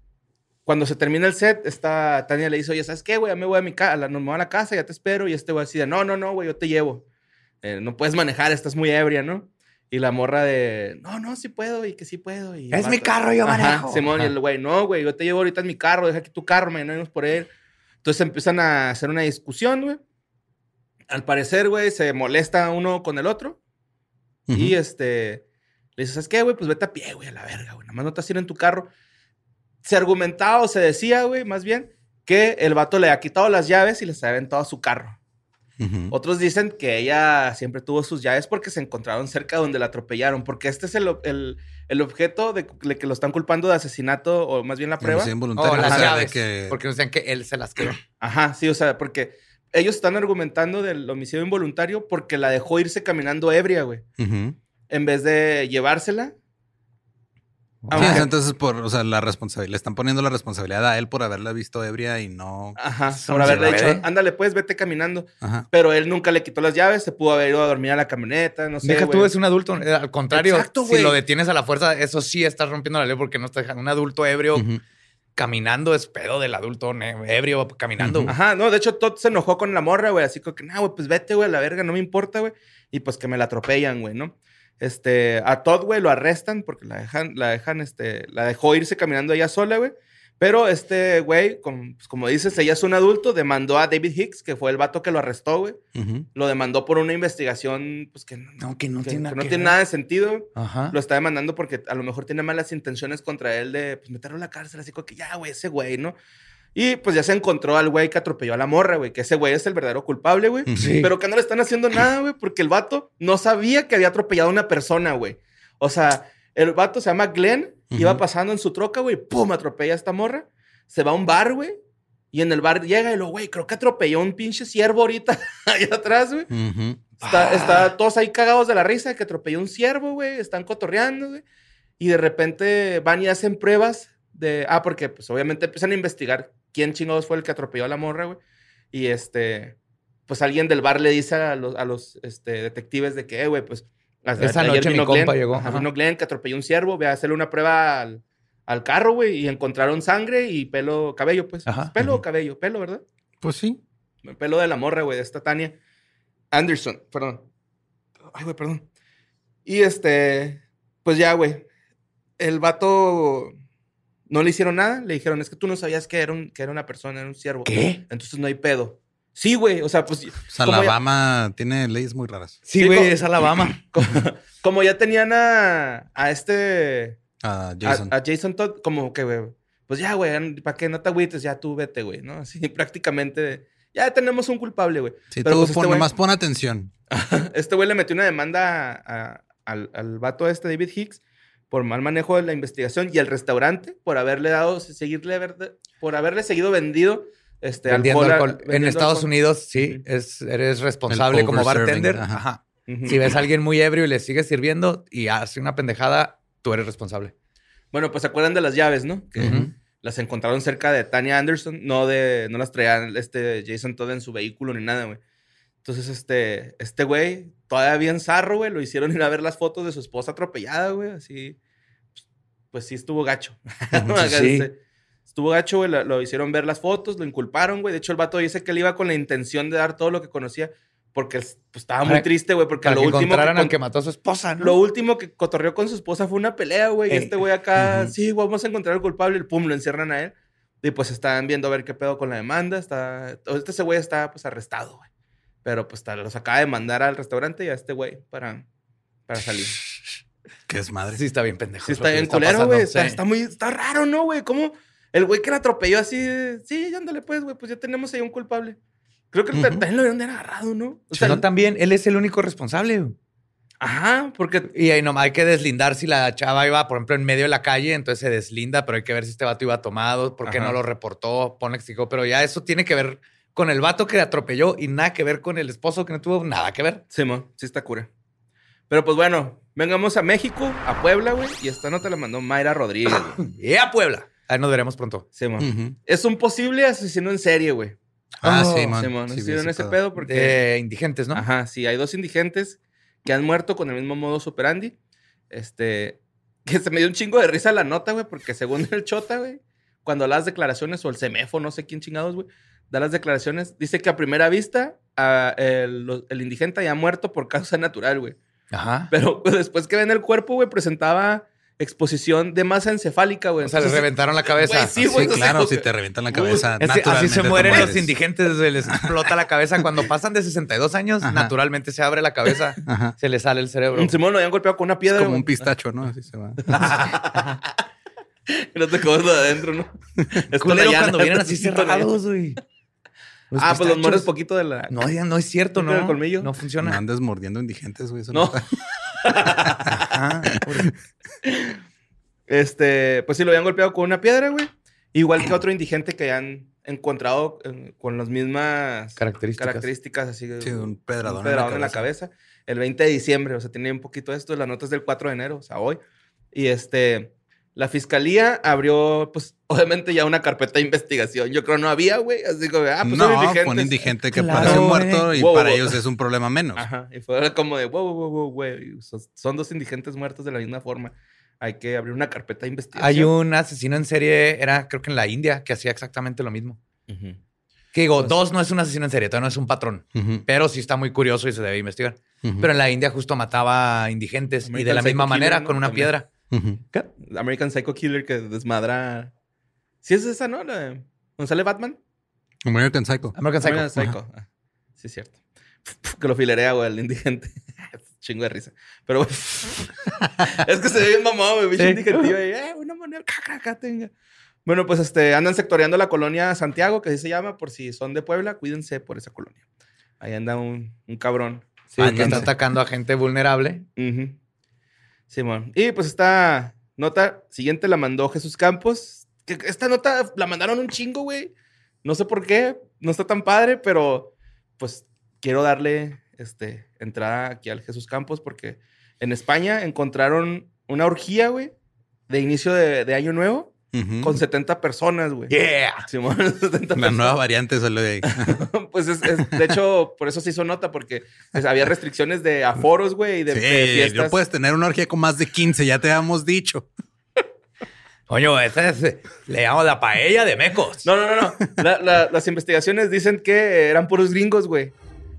cuando se termina el set, esta Tania le dice, oye, ¿sabes qué, güey? Ya me voy a mi casa, me voy a la casa, ya te espero. Y este güey así de, no, no, no, güey, yo te llevo. Eh, no puedes manejar, estás muy ebria, ¿no? Y la morra de, no, no, sí puedo y que sí puedo. Y Es mi carro, yo Ajá, manejo. Simón, y Ajá. el güey, no, güey, yo te llevo ahorita en mi carro, deja aquí tu carro, mañana vamos por él. Entonces empiezan a hacer una discusión, güey. Al parecer, güey, se molesta uno con el otro. Y este, le dices, ¿sabes qué, güey? Pues vete a pie, güey, a la verga, güey. Nada más no te en tu carro. Se argumentaba o se decía, güey, más bien, que el vato le ha quitado las llaves y les ha aventado su carro. Otros dicen que ella siempre tuvo sus llaves porque se encontraron cerca donde la atropellaron. Porque este es el, el- el objeto de, de que lo están culpando de asesinato, o más bien la prueba. Homicidio involuntario, Oh, las o sea, de llaves. que- Porque decían que él se las quedó. Ajá, sí, o sea, porque ellos están argumentando del homicidio involuntario porque la dejó irse caminando ebria, güey. En vez de llevársela. Aunque- entonces por, o sea, la responsabilidad, le están poniendo la responsabilidad a él por haberla visto ebria y no. Ajá, Son por haberle dicho, bebé. ándale, pues, vete caminando. Ajá. Pero él nunca le quitó las llaves, se pudo haber ido a dormir a la camioneta, no sé. Deja güey. tú, es un adulto. eh, Al contrario, Exacto, si lo detienes a la fuerza, eso sí estás rompiendo la ley porque no estás dejando un adulto ebrio caminando. Es pedo del adulto ebrio caminando. Ajá, no, de hecho, Todd se enojó con la morra, güey, así como que, nah, güey, pues vete, güey, a la verga, no me importa, güey. Y pues que me la atropellan, güey, ¿no? Este, a Todd, güey, lo arrestan porque la dejan, la dejan, este, la dejó irse caminando ella sola, güey. Pero este güey, como, pues, como dices, ella es un adulto, demandó a David Hicks, que fue el vato que lo arrestó, güey. Lo demandó por una investigación, pues que no, que no que- tiene que nada no tiene nada de sentido. Ajá. Lo está demandando porque a lo mejor tiene malas intenciones contra él de pues, meterlo a la cárcel, así como que ya, güey, ese güey, ¿no? Y pues ya se encontró al güey que atropelló a la morra, güey, que ese güey es el verdadero culpable, güey. Sí. Pero que no le están haciendo nada, güey, porque el vato no sabía que había atropellado a una persona, güey. O sea, el vato se llama Glenn, iba pasando en su troca, güey, pum, atropella a esta morra, se va a un bar, güey, y en el bar llega y lo, güey, creo que atropelló a un pinche ciervo ahorita allá atrás, güey. Está, Ah. está todos ahí cagados de la risa de que atropelló un ciervo, güey. Están cotorreando, güey. Y de repente van y hacen pruebas de. Ah, porque pues obviamente empiezan a investigar quién chingados fue el que atropelló a la morra, güey. Y este. Pues alguien del bar le dice a los, a los este, detectives de que, eh, güey, pues. a- Esa ayer noche mi compa Glenn, llegó, ajá, ajá. vino Glenn que atropelló un ciervo, ve a hacerle una prueba al, al carro, güey, y encontraron sangre y pelo, cabello, pues. Ajá. Pelo o cabello, pelo, ¿verdad? Pues sí. El pelo de la morra, güey, de esta Tania Anderson, perdón. Ay, güey, perdón. Y este, pues ya, güey. El vato no le hicieron nada. Le dijeron, es que tú no sabías que era, un, que era una persona, era un siervo. ¿Qué? Entonces no hay pedo. Sí, güey. O sea, pues. O sea, como ya- Alabama tiene leyes muy raras. Sí, Sí, güey, co- es Alabama. Como, como ya tenían a, a este. A- Jason. A, Jason Todd, como que, güey. Pues ya, güey, ¿para qué no te agüites? Ya tú vete, güey, ¿no? Así prácticamente. Ya tenemos un culpable, güey. sí, pero tú pues este pon, güey- nomás pon atención. Este güey le metió una demanda a- a- al, al vato este, David Hicks, por mal manejo de la investigación y al restaurante por haberle dado, seguirle, por haberle seguido vendido este, Vendiendo alcohol. En Estados alcohol. Unidos, sí, es, eres responsable como bartender. ajá. Ajá. Ujú. Si ves a alguien muy ebrio y le sigues sirviendo y hace una pendejada, tú eres responsable. Bueno, pues se acuerdan de las llaves, ¿no? Que las encontraron cerca de Tania Anderson, no de, no las traía este Jason Todd en su vehículo ni nada, güey. Entonces, este, este güey, todavía bien zarro, güey, lo hicieron ir a ver las fotos de su esposa atropellada, güey, así. Pues sí estuvo gacho. Sí. este, Estuvo gacho, güey, lo, lo hicieron ver las fotos, lo inculparon, güey. De hecho, el vato dice que él iba con la intención de dar todo lo que conocía, porque pues, estaba muy Para- triste, güey, porque Para lo que último que, encontraran al con- que mató a su esposa, ¿no? lo último que cotorreó con su esposa fue una pelea, güey. Y Ey. este güey acá, Ujú. sí, güey, vamos a encontrar al culpable, y pum, lo encierran a él. Y pues están viendo a ver qué pedo con la demanda. Está, este ese güey está pues arrestado, güey. Pero pues los acaba de mandar al restaurante y a este güey para, para salir. Que es madre. Sí, está bien pendejo. Sí, está bien culero, güey. Está, sí. está muy, está raro, ¿no, güey? ¿Cómo? El güey que la atropelló así, de, sí, ándale pues, güey, pues ya tenemos ahí un culpable. Creo que ta- Ujú. también lo habían agarrado, ¿no? O Pero también, él es el único responsable. güey. ajá, porque Y ahí nomás hay que deslindar si la chava iba, por ejemplo, en medio de la calle, entonces se deslinda, pero hay que ver si este vato iba tomado, por qué Ajá. no lo reportó, pone que dijo, pero ya eso tiene que ver con el vato que atropelló y nada que ver con el esposo que no tuvo nada que ver. Simón, sí está cura. Pero pues bueno, vengamos a México, a Puebla, güey. Y esta nota la mandó Mayra Rodríguez, güey. Y a Puebla. Ahí nos veremos pronto. Simón. Ujú. Es un posible asesino en serie, güey. Ah, Oh, sí, man. Simón, Sí, vi ¿estuvieron ese ese pedo. pedo? Porque... De indigentes, ¿no? Ajá, sí, hay dos indigentes que han muerto con el mismo modo superandi. Este, que se me dio un chingo de risa la nota, güey, porque según el Chota, güey, cuando las declaraciones, o el CEMEFO, no sé quién chingados, güey, da las declaraciones, dice que a primera vista a- el, indigente ya ha muerto por causa natural, güey. Ajá. Pero pues, después que ven el cuerpo, güey, presentaba exposición de masa encefálica, güey. O sea, les reventaron la cabeza. Güey, sí, Sí, güey, claro, si te revientan la uy, cabeza. Así se mueren los indigentes, se les explota la cabeza. Cuando pasan de 62 años, Ajá. naturalmente se abre la cabeza, Ajá. se le sale el cerebro. Simón lo habían golpeado con una Es piedra. como güey. un pistacho, ¿no? Así se va. No te comes lo de adentro, ¿no? Es Culero cuando vienen así cerrados, güey. Los ah, pues los mueres poquito de la. No, ya no es cierto, ¿No ¿no? el colmillo? No No funciona. andes mordiendo indigentes, güey. eso No. Ajá. Este, pues sí, lo habían golpeado con una piedra, güey. Igual que otro indigente que han encontrado eh, con las mismas Características. características, así Sí, un pedradón, un pedradón en, la cabeza. El 20 de diciembre, o sea, tenía un poquito de esto. La nota es del 4 de enero, o sea, hoy. Y este, la fiscalía abrió, pues, obviamente ya una carpeta de investigación. Yo creo no había, güey. Así como, ah, pues son no, indigentes. fue un indigente que Claro, pareció muerto y Wow, para wow. ellos es un problema menos. Ajá. Y fue como de, wow, wow, wow, güey. Son, son dos indigentes muertos de la misma forma. Hay que abrir una carpeta de investigación. Hay un asesino en serie, era creo que en la India, que hacía exactamente lo mismo. Ujú. Que digo, Pues- dos no es un asesino en serie, todavía no es un patrón, Ujú, pero sí está muy curioso y se debe investigar. ujú, Pero en la India justo mataba indigentes y de la misma manera, Killer, ¿no? con una También. piedra. American Psycho Killer que desmadra. Sí, es esa, ¿no? La de- ¿Dónde sale Batman? American Psycho. American Psycho. American Psycho. Ah, sí, es cierto. Que lo filerea, güey, el indigente. Chingo de risa. Pero, güey. es que se ve bien mamado, güey. Bicho. Y, eh, una moneda. Caca, tenga. Bueno, pues este, andan sectoreando la colonia Santiago, que así se llama, por si son de Puebla, cuídense por esa colonia. Ahí anda un, un cabrón. Sí, que Ándale. está atacando a gente vulnerable. Ujú. Simón. Y pues esta nota siguiente la mandó Jesús Campos. Que esta nota la mandaron un chingo, güey. No sé por qué. No está tan padre, pero pues quiero darle este, entrada aquí al Jesús Campos porque en España encontraron una orgía, güey, de inicio de, de año nuevo Con 70 personas, güey. Yeah. Simón, 70 La personas. nueva variante salió de ahí. Pues es, es- de hecho, por eso se hizo nota, porque pues, había restricciones de aforos, güey, y de, de Sí, fiestas. no puedes tener una orgía con más de 15, ya te habíamos dicho. Coño, esta es, le llamamos la paella de mecos. No, no, no, no. La- la- las investigaciones dicen que eran puros gringos, güey.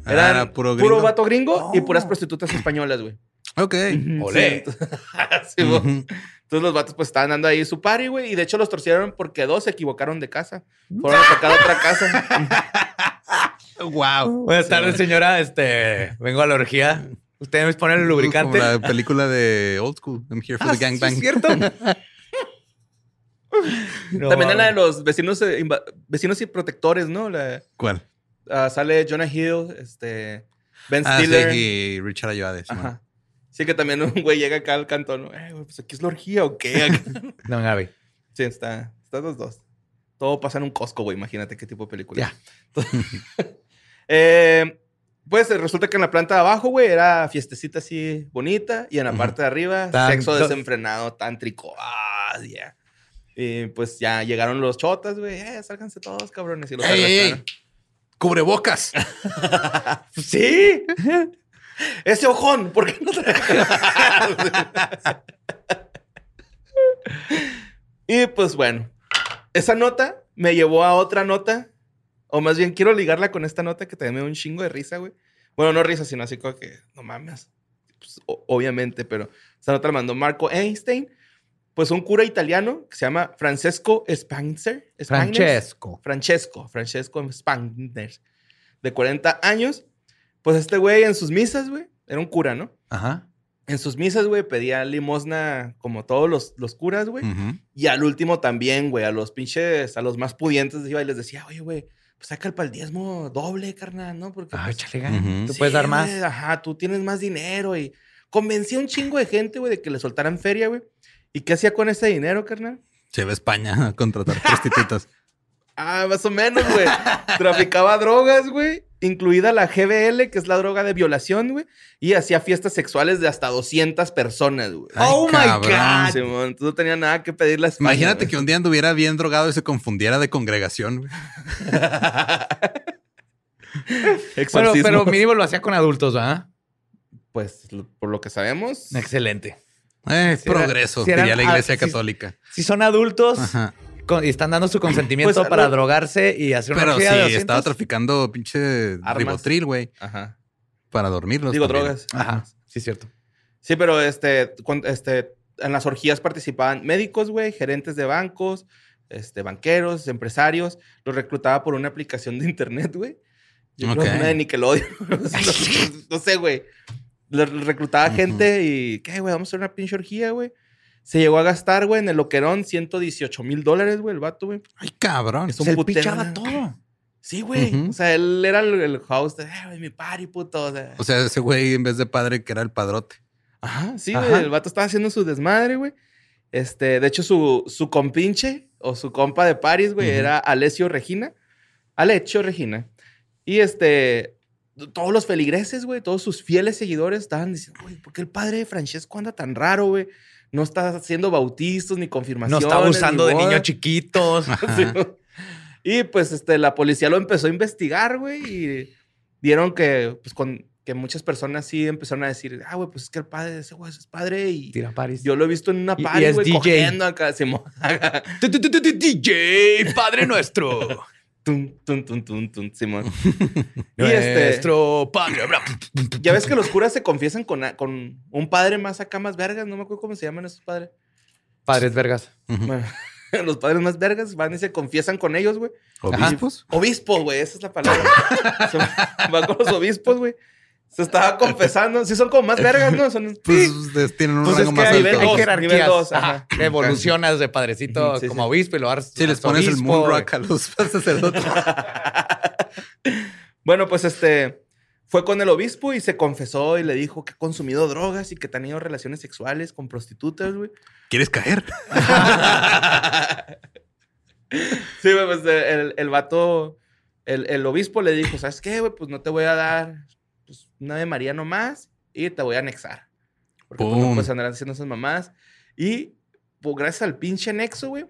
Ah, Eran era puro puro, gringo. vato gringo y Oh. puras prostitutas españolas, güey. Ok. Olé. Sí, entonces, sí. Ujú. Entonces los vatos pues estaban dando ahí su party, güey. Y de hecho los torcieron porque dos se equivocaron de casa. Fueron a tocar otra casa. Wow. Buenas tardes, señora. Este, vengo a la orgía. ¿Usted me pone el lubricante? Como la película de Old School. I'm here for Ah, the sí, gangbang. es cierto. No, También en la de los vecinos, eh, vecinos y protectores, ¿no? La- ¿Cuál? ah, sale Jonah Hill, este, Ben Ah, sí, Stiller. y Richard Ayoade. sí, man. Sí, que también un güey llega acá al cantón. ¿no? Eh, güey, pues aquí es la orgía o qué. No, Gaby. sí, está. Están los dos. Todo pasa en un Costco, güey. Imagínate qué tipo de película. Ya. Eh, pues resulta que en la planta de abajo, güey, era fiestecita así bonita. Y en la parte de arriba, Tan- sexo desenfrenado, tántrico. Ah, yeah. Y pues ya llegaron los chotas, güey. Eh, sálganse todos, cabrones. Y los Ey, ey, cubrebocas. Sí. Ese ojón, ¿por qué no te Y pues bueno, esa nota me llevó a otra nota, o más bien quiero ligarla con esta nota que también me dio un chingo de risa, güey. Bueno, no risa, sino así como que, no mames. Pues, obviamente, pero esta nota la mandó Marco Einstein, pues un cura italiano que se llama Francesco Spanzer. Francesco. Francesco, Francesco Spangner, de 40 años. Pues este güey en sus misas, güey, era un cura, ¿no? Ajá. En sus misas, güey, pedía limosna como todos los, los curas, güey. Y al último también, güey, a los pinches, a los más pudientes iba y les decía, oye, güey, pues saca el pal diezmo doble, carnal, ¿no? Porque Ah, pues, échale. Ujú. Tú sí, puedes dar más. ajá, tú tienes más dinero y convencía a un chingo de gente, güey, de que le soltaran feria, güey. ¿Y qué hacía con ese dinero, carnal? Se va a España a contratar prostitutas. Ah, más o menos, güey. Traficaba drogas, güey. Incluida la GBL, que es la droga de violación, güey. Y hacía fiestas sexuales de hasta 200 personas, güey. Ay, Oh my cabrón. God. Entonces no tenía nada que pedirle a España, Imagínate güey. que un día anduviera bien drogado y se confundiera de congregación. güey. Bueno, pero mínimo lo hacía con adultos, ¿verdad? Pues, lo- por lo que sabemos. Excelente. Eh, Si era- progreso, si eran- diría la iglesia ah, si- católica. Si son adultos Ajá. Con- y están dando su consentimiento Pues, para lo- drogarse y hacer una Pero sí, de 200. estaba traficando pinche Armas. ribotril, güey, Ajá. para dormirlos. Digo, también. drogas. Ajá, sí, cierto. Sí, pero este, este, en las orgías participaban médicos, güey, gerentes de bancos, este, banqueros, empresarios. Los reclutaba por una aplicación de internet, güey. Yo creo Ok. que una de Nickelodeon. no, no sé, güey. Reclutaba gente y, ¿qué, güey? Vamos a hacer una pinche orgía, güey. Se llegó a gastar, güey, en el loquerón 118 mil dólares, güey, el vato, güey. Ay, cabrón. Es un Se pichaba ¿no? todo. Sí, güey. O sea, él era el, el host de, "Eh, güey, mi party, puto. O sea, O sea, ese güey en vez de padre que era el padrote. Ajá, sí, Ajá. güey. El vato estaba haciendo su desmadre, güey. Este, de hecho, su, su compinche o su compa de París, güey, era Alessio Regina. Alessio Regina. Y este, todos los feligreses, güey, todos sus fieles seguidores estaban diciendo, güey, ¿por qué el padre de Francesco anda tan raro, güey? No está haciendo bautizos ni No confirmaciones. está abusando de bodas". niños chiquitos. Sí. Y pues este, la policía lo empezó a investigar, güey, y vieron que, pues, con, que muchas personas sí empezaron a decir, ah, güey, pues es que el padre de ese güey es padre y Tira Paris. yo lo he visto en una party, güey, cogiendo acá. DJ, Padre nuestro. Tum, tum, tum, tum, tum, Simón. y este, Nuestro Padre. ya ves que los curas se confiesan con, con un padre más acá, más vergas. No me acuerdo cómo se llaman esos padres. Padres vergas. Bueno, los padres más vergas van y se confiesan con ellos, güey. ¿Obispos? Obispos, güey, esa es la palabra. Va con los obispos, güey. Se estaba confesando. Sí, son como más vergas, ¿no? Son. Pues Sí. es- tienen un Pues rango es que más nivel alto. hay dos, jerarquías. nivel dos, Ajá. ajá. Evolucionas de padrecito sí, como sí. obispo y lo Si les pones el arzobispo, moonrock a los sacerdotes. Bueno, pues este fue con el obispo y se confesó y le dijo que ha consumido drogas y que ha tenido relaciones sexuales con prostitutas, güey. ¿Quieres caer? Sí, güey, pues el, el vato, el, el obispo le dijo, ¿sabes qué, güey? Pues no te voy a dar pues, una de María nomás y te voy a anexar. Porque pues, no Pum. puedes andar haciendo esas mamás. Y pues gracias al pinche anexo, güey,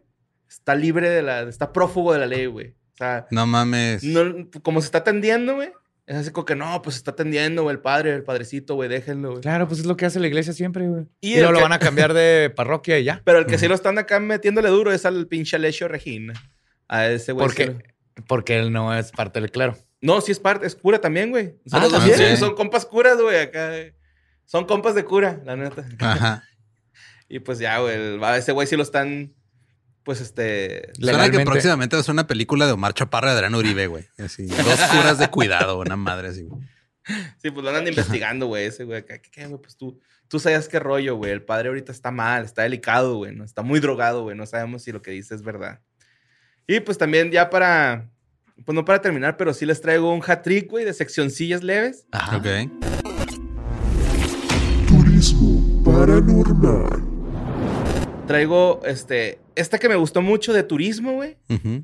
está libre de la, está prófugo de la ley, güey. O sea, No mames. no, como se está atendiendo, güey. Es así como que no, pues se está atendiendo, güey, el padre, el padrecito, güey, déjenlo, güey. Claro, pues es lo que hace la iglesia siempre, güey. Y Y, luego lo van a cambiar de parroquia y ya. Pero el que sí lo están acá metiéndole duro es al pinche Alessio Regina. A ese güey. Porque, sí porque él no es parte del clero. No, sí es parte, es cura también, güey. Son, Ah, también. sí, son compas curas, güey, acá. Son compas de cura, la neta. Ajá. Y pues ya, güey, el- ese güey sí lo están, pues este... Suena que próximamente va a ser una película de Omar Chaparro y Adrián Uribe, güey. Así, dos curas de cuidado, una madre así. güey. Sí, pues lo andan investigando, güey, ese güey. ¿Qué, qué, güey? Pues tú, tú sabes qué rollo, güey. El padre ahorita está mal, está delicado, güey, ¿no? Está muy drogado, güey. No sabemos si lo que dice es verdad. Y pues también ya para... Pues no para terminar, pero sí les traigo un hat-trick, güey, de seccioncillas leves. Ajá. Ok. Turismo paranormal. Traigo, este... Esta que me gustó mucho de turismo, güey.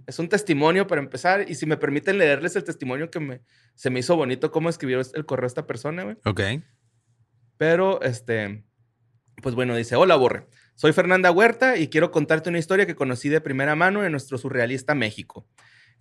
Es un testimonio para empezar. Y si me permiten leerles el testimonio que me, se me hizo bonito cómo escribió el correo esta persona, güey. Ok. Pero, este, pues bueno, dice, hola Borre, soy Fernanda Huerta y quiero contarte una historia que conocí de primera mano en nuestro surrealista México.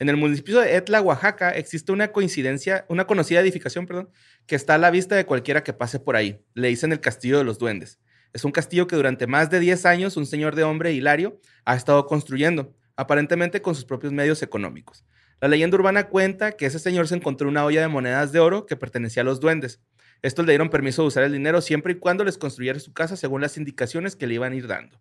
En el municipio de Etla, Oaxaca, existe una coincidencia, una conocida edificación, perdón, que está a la vista de cualquiera que pase por ahí. Le dicen el Castillo de los Duendes. Es un castillo que durante más de 10 años un señor de hombre, Hilario, ha estado construyendo, aparentemente con sus propios medios económicos. La leyenda urbana cuenta que ese señor se encontró una olla de monedas de oro que pertenecía a los duendes. Estos le dieron permiso de usar el dinero siempre y cuando les construyera su casa según las indicaciones que le iban a ir dando.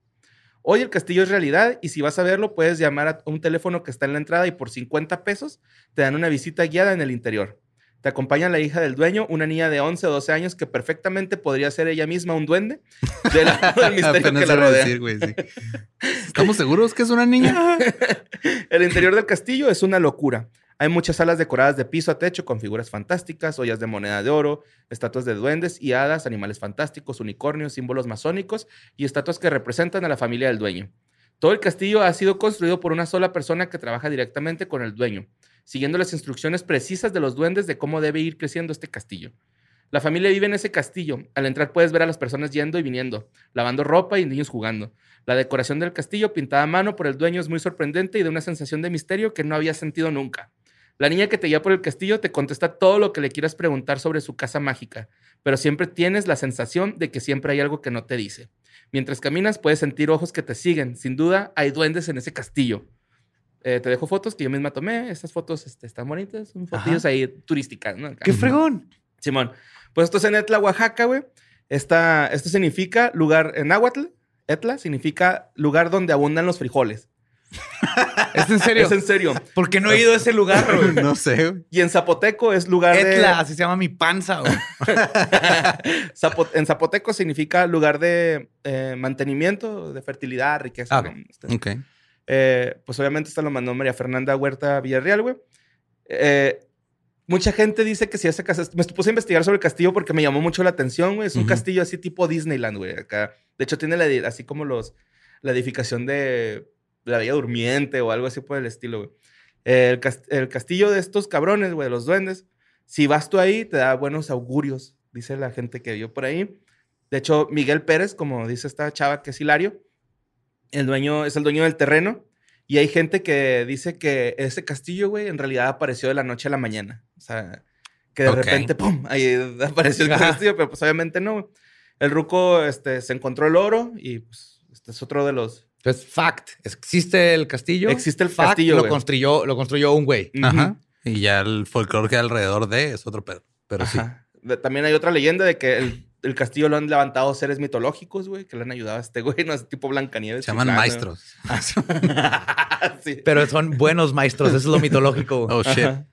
Hoy el castillo es realidad y si vas a verlo puedes llamar a un teléfono que está en la entrada y por 50 pesos te dan una visita guiada en el interior. Te acompaña la hija del dueño, una niña de 11 o 12 años que perfectamente podría ser ella misma un duende de la- del misterio Apenas que la iba a rodea. decir, güey, sí. ¿Estamos seguros que es una niña? El interior del castillo es una locura. Hay muchas salas decoradas de piso a techo con figuras fantásticas, ollas de moneda de oro, estatuas de duendes y hadas, animales fantásticos, unicornios, símbolos masónicos y estatuas que representan a la familia del dueño. Todo el castillo ha sido construido por una sola persona que trabaja directamente con el dueño, siguiendo las instrucciones precisas de los duendes de cómo debe ir creciendo este castillo. La familia vive en ese castillo. Al entrar puedes ver a las personas yendo y viniendo, lavando ropa y niños jugando. La decoración del castillo pintada a mano por el dueño es muy sorprendente y de una sensación de misterio que no había sentido nunca. La niña que te guía por el castillo te contesta todo lo que le quieras preguntar sobre su casa mágica, pero siempre tienes la sensación de que siempre hay algo que no te dice. Mientras caminas puedes sentir ojos que te siguen. Sin duda hay duendes en ese castillo. Eh, te dejo fotos que yo misma tomé. Estas fotos este, están bonitas. Son fotillos ahí turísticas, ¿no? ¡Qué fregón! Simón. Pues esto es en Etla, Oaxaca, güey. Esta, esto significa lugar en náhuatl. Etla significa lugar donde abundan los frijoles. ¿Es en serio? Es en serio. ¿Por qué no he ido a ese lugar, güey? No sé, güey. Y en zapoteco es lugar de... Etla, así se llama mi panza, güey. Zapo- en zapoteco significa lugar de eh, mantenimiento, de fertilidad, riqueza. Ah, ¿no? ok. Este, Ok. eh, pues obviamente esto lo mandó María Fernanda Huerta Villarreal, güey. Eh, mucha gente dice que si ese castillo... Me puse a investigar sobre el castillo porque me llamó mucho la atención, güey. Es un Ujú. castillo así tipo Disneyland, güey. Acá. De hecho, tiene la así como los... La edificación de la Bella Durmiente o algo así por el estilo, güey. El, cas- el castillo de estos cabrones, güey, de los duendes. Si vas tú ahí, te da buenos augurios, dice la gente que vio por ahí. De hecho, Miguel Pérez, como dice esta chava que es Hilario, el dueño es el dueño del terreno. Y hay gente que dice que ese castillo, güey, en realidad apareció de la noche a la mañana. O sea, que de repente, ¡pum! Ahí apareció el castillo, pero pues obviamente no. El ruco este, se encontró el oro y pues este es otro de los... Pues, fact. ¿Existe el castillo? Existe el Fact, castillo, Lo güey. construyó, lo construyó un güey. Ajá. Y ya el folclore que hay alrededor de es otro pedo. Pero sí. Ajá. También hay otra leyenda de que el, el castillo lo han levantado seres mitológicos, güey, que le han ayudado a este güey, no es tipo Blancanieves. Se llaman maestros. sí. Pero son buenos maestros. Eso es lo mitológico. Oh, shit. Ajá.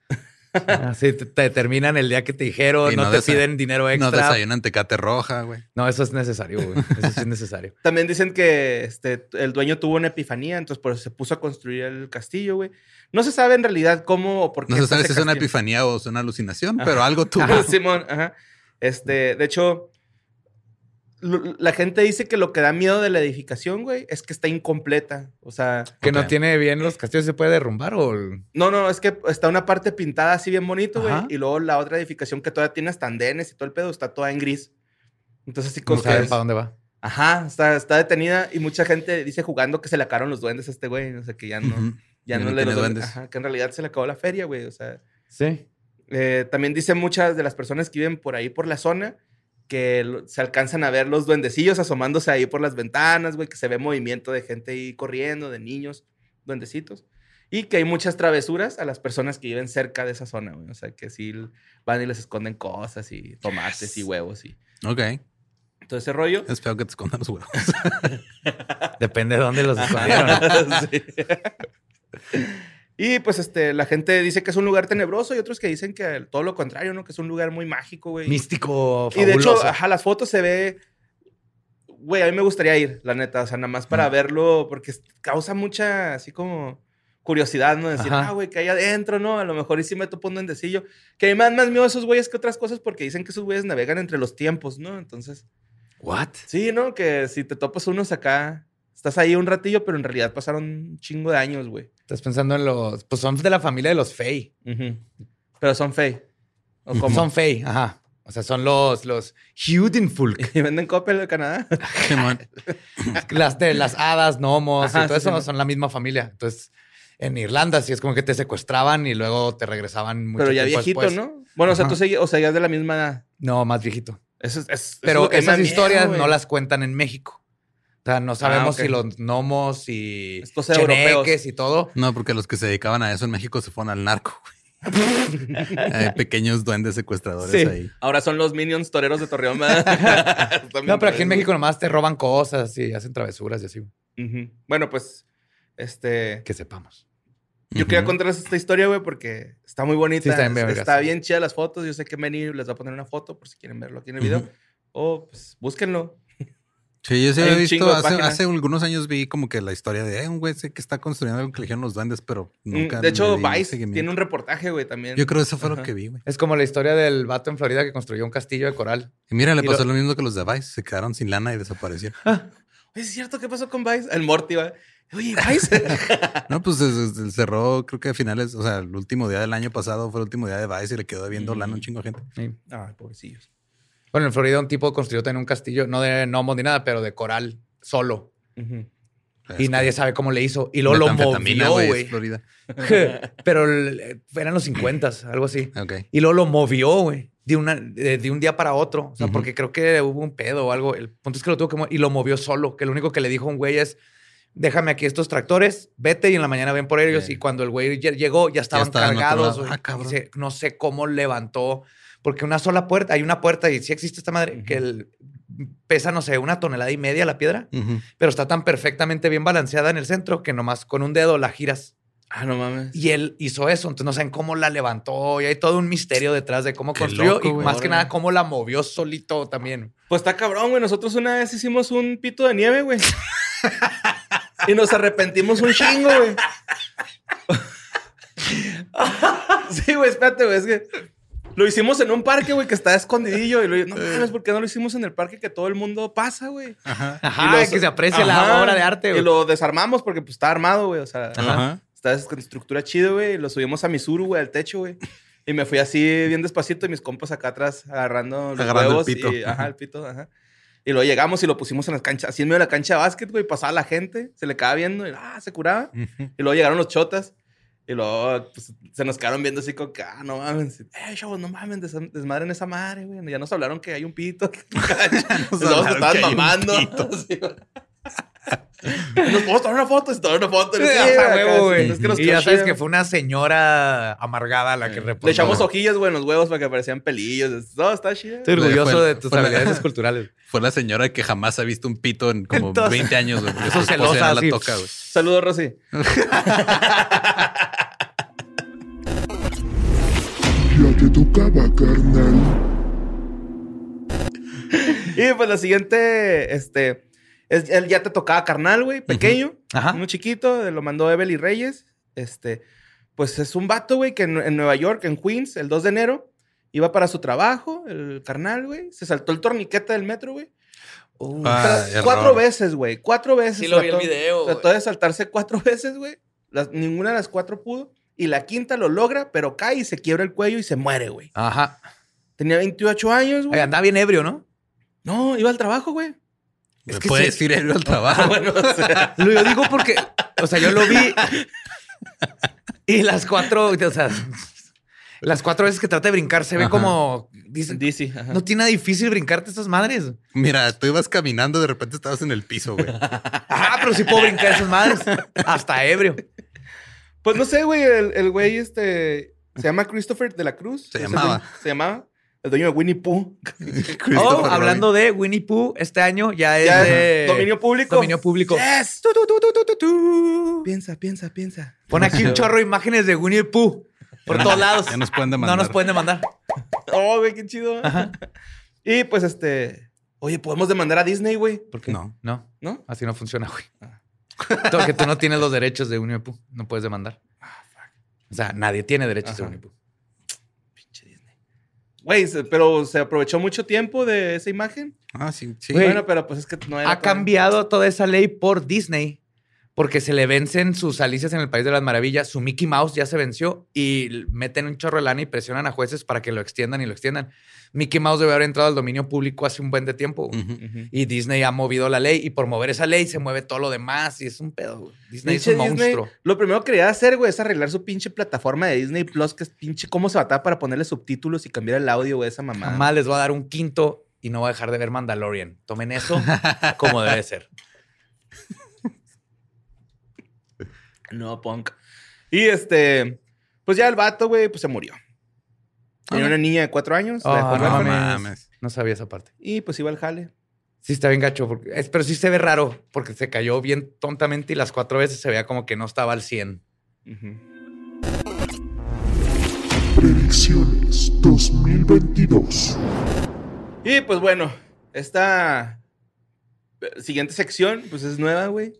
Así te, te terminan el día que te dijeron, Y no, no te piden dinero No extra. desayunan tecate roja, güey. No, eso es necesario, güey. Eso sí es necesario. También dicen que este, el dueño tuvo una epifanía, entonces por eso se puso a construir el castillo, güey. No se sabe en realidad cómo o por qué. No se sabe si es una epifanía o es una alucinación, Ajá. pero algo tuvo. Ajá, Simón, ajá. Este, de hecho, la gente dice que lo que da miedo de la edificación, güey, es que está incompleta. O sea, Que no tiene bien los castillos, ¿se puede derrumbar o...? no, no, es que está una parte pintada así bien bonito, güey. Y luego la otra edificación que todavía tiene hasta andenes y todo el pedo está toda en gris. Entonces, así No como saben que- para dónde va. Ajá, está, está detenida y mucha gente dice jugando que se le acabaron los duendes a este güey. O sea, que ya no, ya Ya no no le los duendes. Ajá, que en realidad se le acabó la feria, güey. O sea, Sí. eh, también dicen muchas de las personas que viven por ahí, por la zona, que se alcanzan a ver los duendecillos asomándose ahí por las ventanas, güey, que se ve movimiento de gente ahí corriendo, de niños, duendecitos. Y que hay muchas travesuras a las personas que viven cerca de esa zona, güey. O sea, que sí van y les esconden cosas y tomates y huevos y Ok. todo ese rollo. Es feo que te escondan los huevos. Depende de dónde los escondieron. Sí. Y pues este, la gente dice que es un lugar tenebroso y otros que dicen que todo lo contrario, ¿no? Que es un lugar muy mágico, güey. Místico, Y de hecho, fabuloso. ajá, las fotos se ve. Güey, a mí me gustaría ir, la neta. O sea, nada más para verlo, porque causa mucha, así como curiosidad, ¿no? Decir, Ajá. ah, güey, que hay adentro, ¿no? A lo mejor y sí me topo un duendecillo. Que a dan más miedo esos güeyes que otras cosas porque dicen que esos güeyes navegan entre los tiempos, ¿no? Entonces, ¿What? sí, ¿no? Que si te topas unos acá, estás ahí un ratillo, pero en realidad pasaron un chingo de años, güey. Estás pensando en los... Pues son de la familia de los Fey. Pero son fey. ¿O cómo? Son Fey, ajá. O sea, son los, los. ¿Y venden Coppel de Canadá? Las de las hadas, gnomos Ajá, y todo sí, eso son la misma familia. Entonces, en Irlanda, sí es como que te secuestraban y luego te regresaban mucho Pero ya tiempo viejito, después. ¿no? Bueno, o sea, tú seguías, o sea, ya es de la misma edad. No, más viejito. Eso es, es- eso es Pero esas historias no las cuentan en México. O sea, no sabemos ok. si los gnomos y Es cosa de europeos. y todo. No, porque los que se dedicaban a eso en México se fueron al narco. güey. Hay pequeños duendes secuestradores Sí. ahí. Ahora son los Minions toreros de Torreón. No, pero aquí en México nomás te roban cosas y hacen travesuras y así. Bueno, pues, este... Que sepamos. Yo quería contarles esta historia, güey, porque está muy bonita. Sí, está bien está, chida las fotos. Yo sé que Manny les va a poner una foto por si quieren verlo aquí en el video. O, pues, búsquenlo. Sí, yo sí había visto, hace, hace algunos años vi como que la historia de eh, un güey que está construyendo algo que le los duendes, pero nunca. Mm, de hecho, Vice tiene un reportaje, güey, también. Yo creo que eso fue lo que vi, güey. Es como la historia del vato en Florida que construyó un castillo de coral. Y mira, le Y pasó lo- lo... mismo que los de Vice. Se quedaron sin lana y desaparecieron. ¿Es cierto qué pasó con Vice? El Morty, va. Oye, Vice. no, pues se- se- cerró, creo que a finales, o sea, el último día del año pasado fue el último día de Vice y le quedó debiendo lana a un chingo de gente. Sí. Ay, pobrecillos. Bueno, en Florida un tipo construyó también un castillo, no de gnomos ni nada, pero de coral solo. Ujú. y nadie sabe cómo le hizo. Y luego lo movió, güey. Florida. pero el- eran los 50, algo así. Ok. Y luego lo movió, güey. De, una, de, de un día para otro. O sea, porque creo que hubo un pedo o algo. El punto es que lo tuvo que mo- y lo movió solo. Que lo único que le dijo a un güey es: déjame aquí estos tractores, vete y en la mañana ven por ellos. Y cuando el güey lle- llegó, ya estaban cargados. Ah, no sé cómo levantó. Porque una sola puerta, hay una puerta y sí existe esta madre, que el- pesa, no sé, una tonelada y media la piedra, pero está tan perfectamente bien balanceada en el centro que nomás con un dedo la giras. Ah, no mames. Y él hizo eso, entonces no saben cómo la levantó y hay todo un misterio detrás de cómo Qué construyó loco, y güey. más que nada cómo la movió solito también. Pues está cabrón, güey. Nosotros una vez hicimos un pito de nieve, güey. y nos arrepentimos un chingo, güey. sí, güey, espérate, güey. Es que lo hicimos en un parque, güey, que está escondidillo. Y lo, no mames, ¿por qué no lo hicimos en el parque que todo el mundo pasa, güey? Ajá. Ajá, los- que se aprecia la obra de arte. Y güey. lo desarmamos porque pues está armado, güey. O sea, Ajá. está con estructura chido, güey. Y lo subimos a Misuru, güey, al techo, güey. Y me fui así bien despacito y mis compas acá atrás agarrando los Agarrando el huevos. pito. Y, ajá, el pito, ajá. Y luego llegamos y lo pusimos en las canchas, así en medio de la cancha de básquet, güey. Pasaba la gente, se le quedaba viendo y ah, se curaba. Y luego llegaron los chotas. Y luego pues, se nos quedaron viendo así como que, ah, no mames. Eh, chavos, no mames, des- desmadren esa madre, güey. Ya nos hablaron que hay un pito. nos estaban mamando. Nos podemos tomar una foto, se tomar una foto. Sí, huevo, güey. es que nos y ya sabes que fue una señora amargada la que reportó. Le echamos hojillas, güey, en los huevos para que parecían pelillos. No, está chido. Estoy orgulloso Fue- de tus habilidades esculturales. Fue la señora que jamás ha visto un pito en como Entonces- 20 años, güey. Eso celosa, la toca, güey. Saludos, Rosy. Ya te tocaba, carnal. Y pues la siguiente, este, es, él ya te tocaba carnal, güey, pequeño, Ajá. uno chiquito, lo mandó Evelyn Reyes. Este, pues es un vato, güey, que en, en Nueva York, en Queens, el 2 de enero, iba para su trabajo, el carnal, güey, se saltó el torniquete del metro, güey. Ah, error. cuatro veces, güey, cuatro veces. Sí lo vi el video, güey. Trató de saltarse cuatro veces, güey. Ninguna de las cuatro pudo. Y la quinta lo logra, pero cae y se quiebra el cuello y se muere, güey. Ajá. Tenía 28 años, güey. Andaba bien ebrio, ¿no? No, iba al trabajo, güey. Me que puedes sí. ir al trabajo. Bueno, o sea, Lo digo porque, o sea, yo lo vi y las cuatro, o sea, las cuatro veces que trata de brincar se ve Ajá. como, ajá. no tiene nada difícil brincarte estas madres. Mira, tú ibas caminando, de repente estabas en el piso, güey. Ah, pero sí puedo brincar esas madres. Hasta ebrio. Pues no sé, güey. El, el güey, este. Se llama Christopher de la Cruz. Se Es llamaba. se llamaba. El dueño de Winnie Pooh. Oh, hablando de Winnie Pooh, este año ya es Ya, de dominio público. dominio público. Yes. Tu, tu, tu. Piensa, piensa, piensa. Pon aquí un chorro de imágenes de Winnie Pooh por todos lados. Ya nos pueden demandar. No nos pueden demandar. Oh, güey, qué chido. Y pues, este. Oye, podemos demandar a Disney, güey. ¿Por qué? No. No, ¿No? así no funciona, güey. Todo que tú no tienes los derechos de Winnie Pooh. No puedes demandar. O sea, nadie tiene derechos de. Winnie Pooh. Güey, pero se aprovechó mucho tiempo de esa imagen. Ah, sí, sí. Güey, Bueno, pero pues es que no era. Ha cambiado toda esa ley por Disney porque se le vencen sus Alicias en el País de las Maravillas, su Mickey Mouse ya se venció y meten un chorro de lana y presionan a jueces para que lo extiendan y lo extiendan. Mickey Mouse debe haber entrado al dominio público hace un buen de tiempo. güey. Y Disney ha movido la ley y por mover esa ley se mueve todo lo demás y es un pedo. güey. Disney es un Disney, monstruo. lo primero que quería hacer, güey, es arreglar su pinche plataforma de Disney Plus, que es pinche cómo se batalla para ponerle subtítulos y cambiar el audio, güey, esa mamá. Jamás les voy a dar un quinto y no voy a dejar de ver Mandalorian. Tomen eso como debe ser. No, punk. Y este, pues ya el vato, güey, pues se murió. Tenía una niña de cuatro años, la dejó no mames. No sabía esa parte. y pues iba al jale. Sí, está bien gacho. porque- es- pero sí se ve raro porque se cayó bien tontamente y las cuatro veces se veía como que no estaba al 100. Ujú. Predicciones 2022. Y pues bueno, esta eh, siguiente sección, pues es nueva, güey.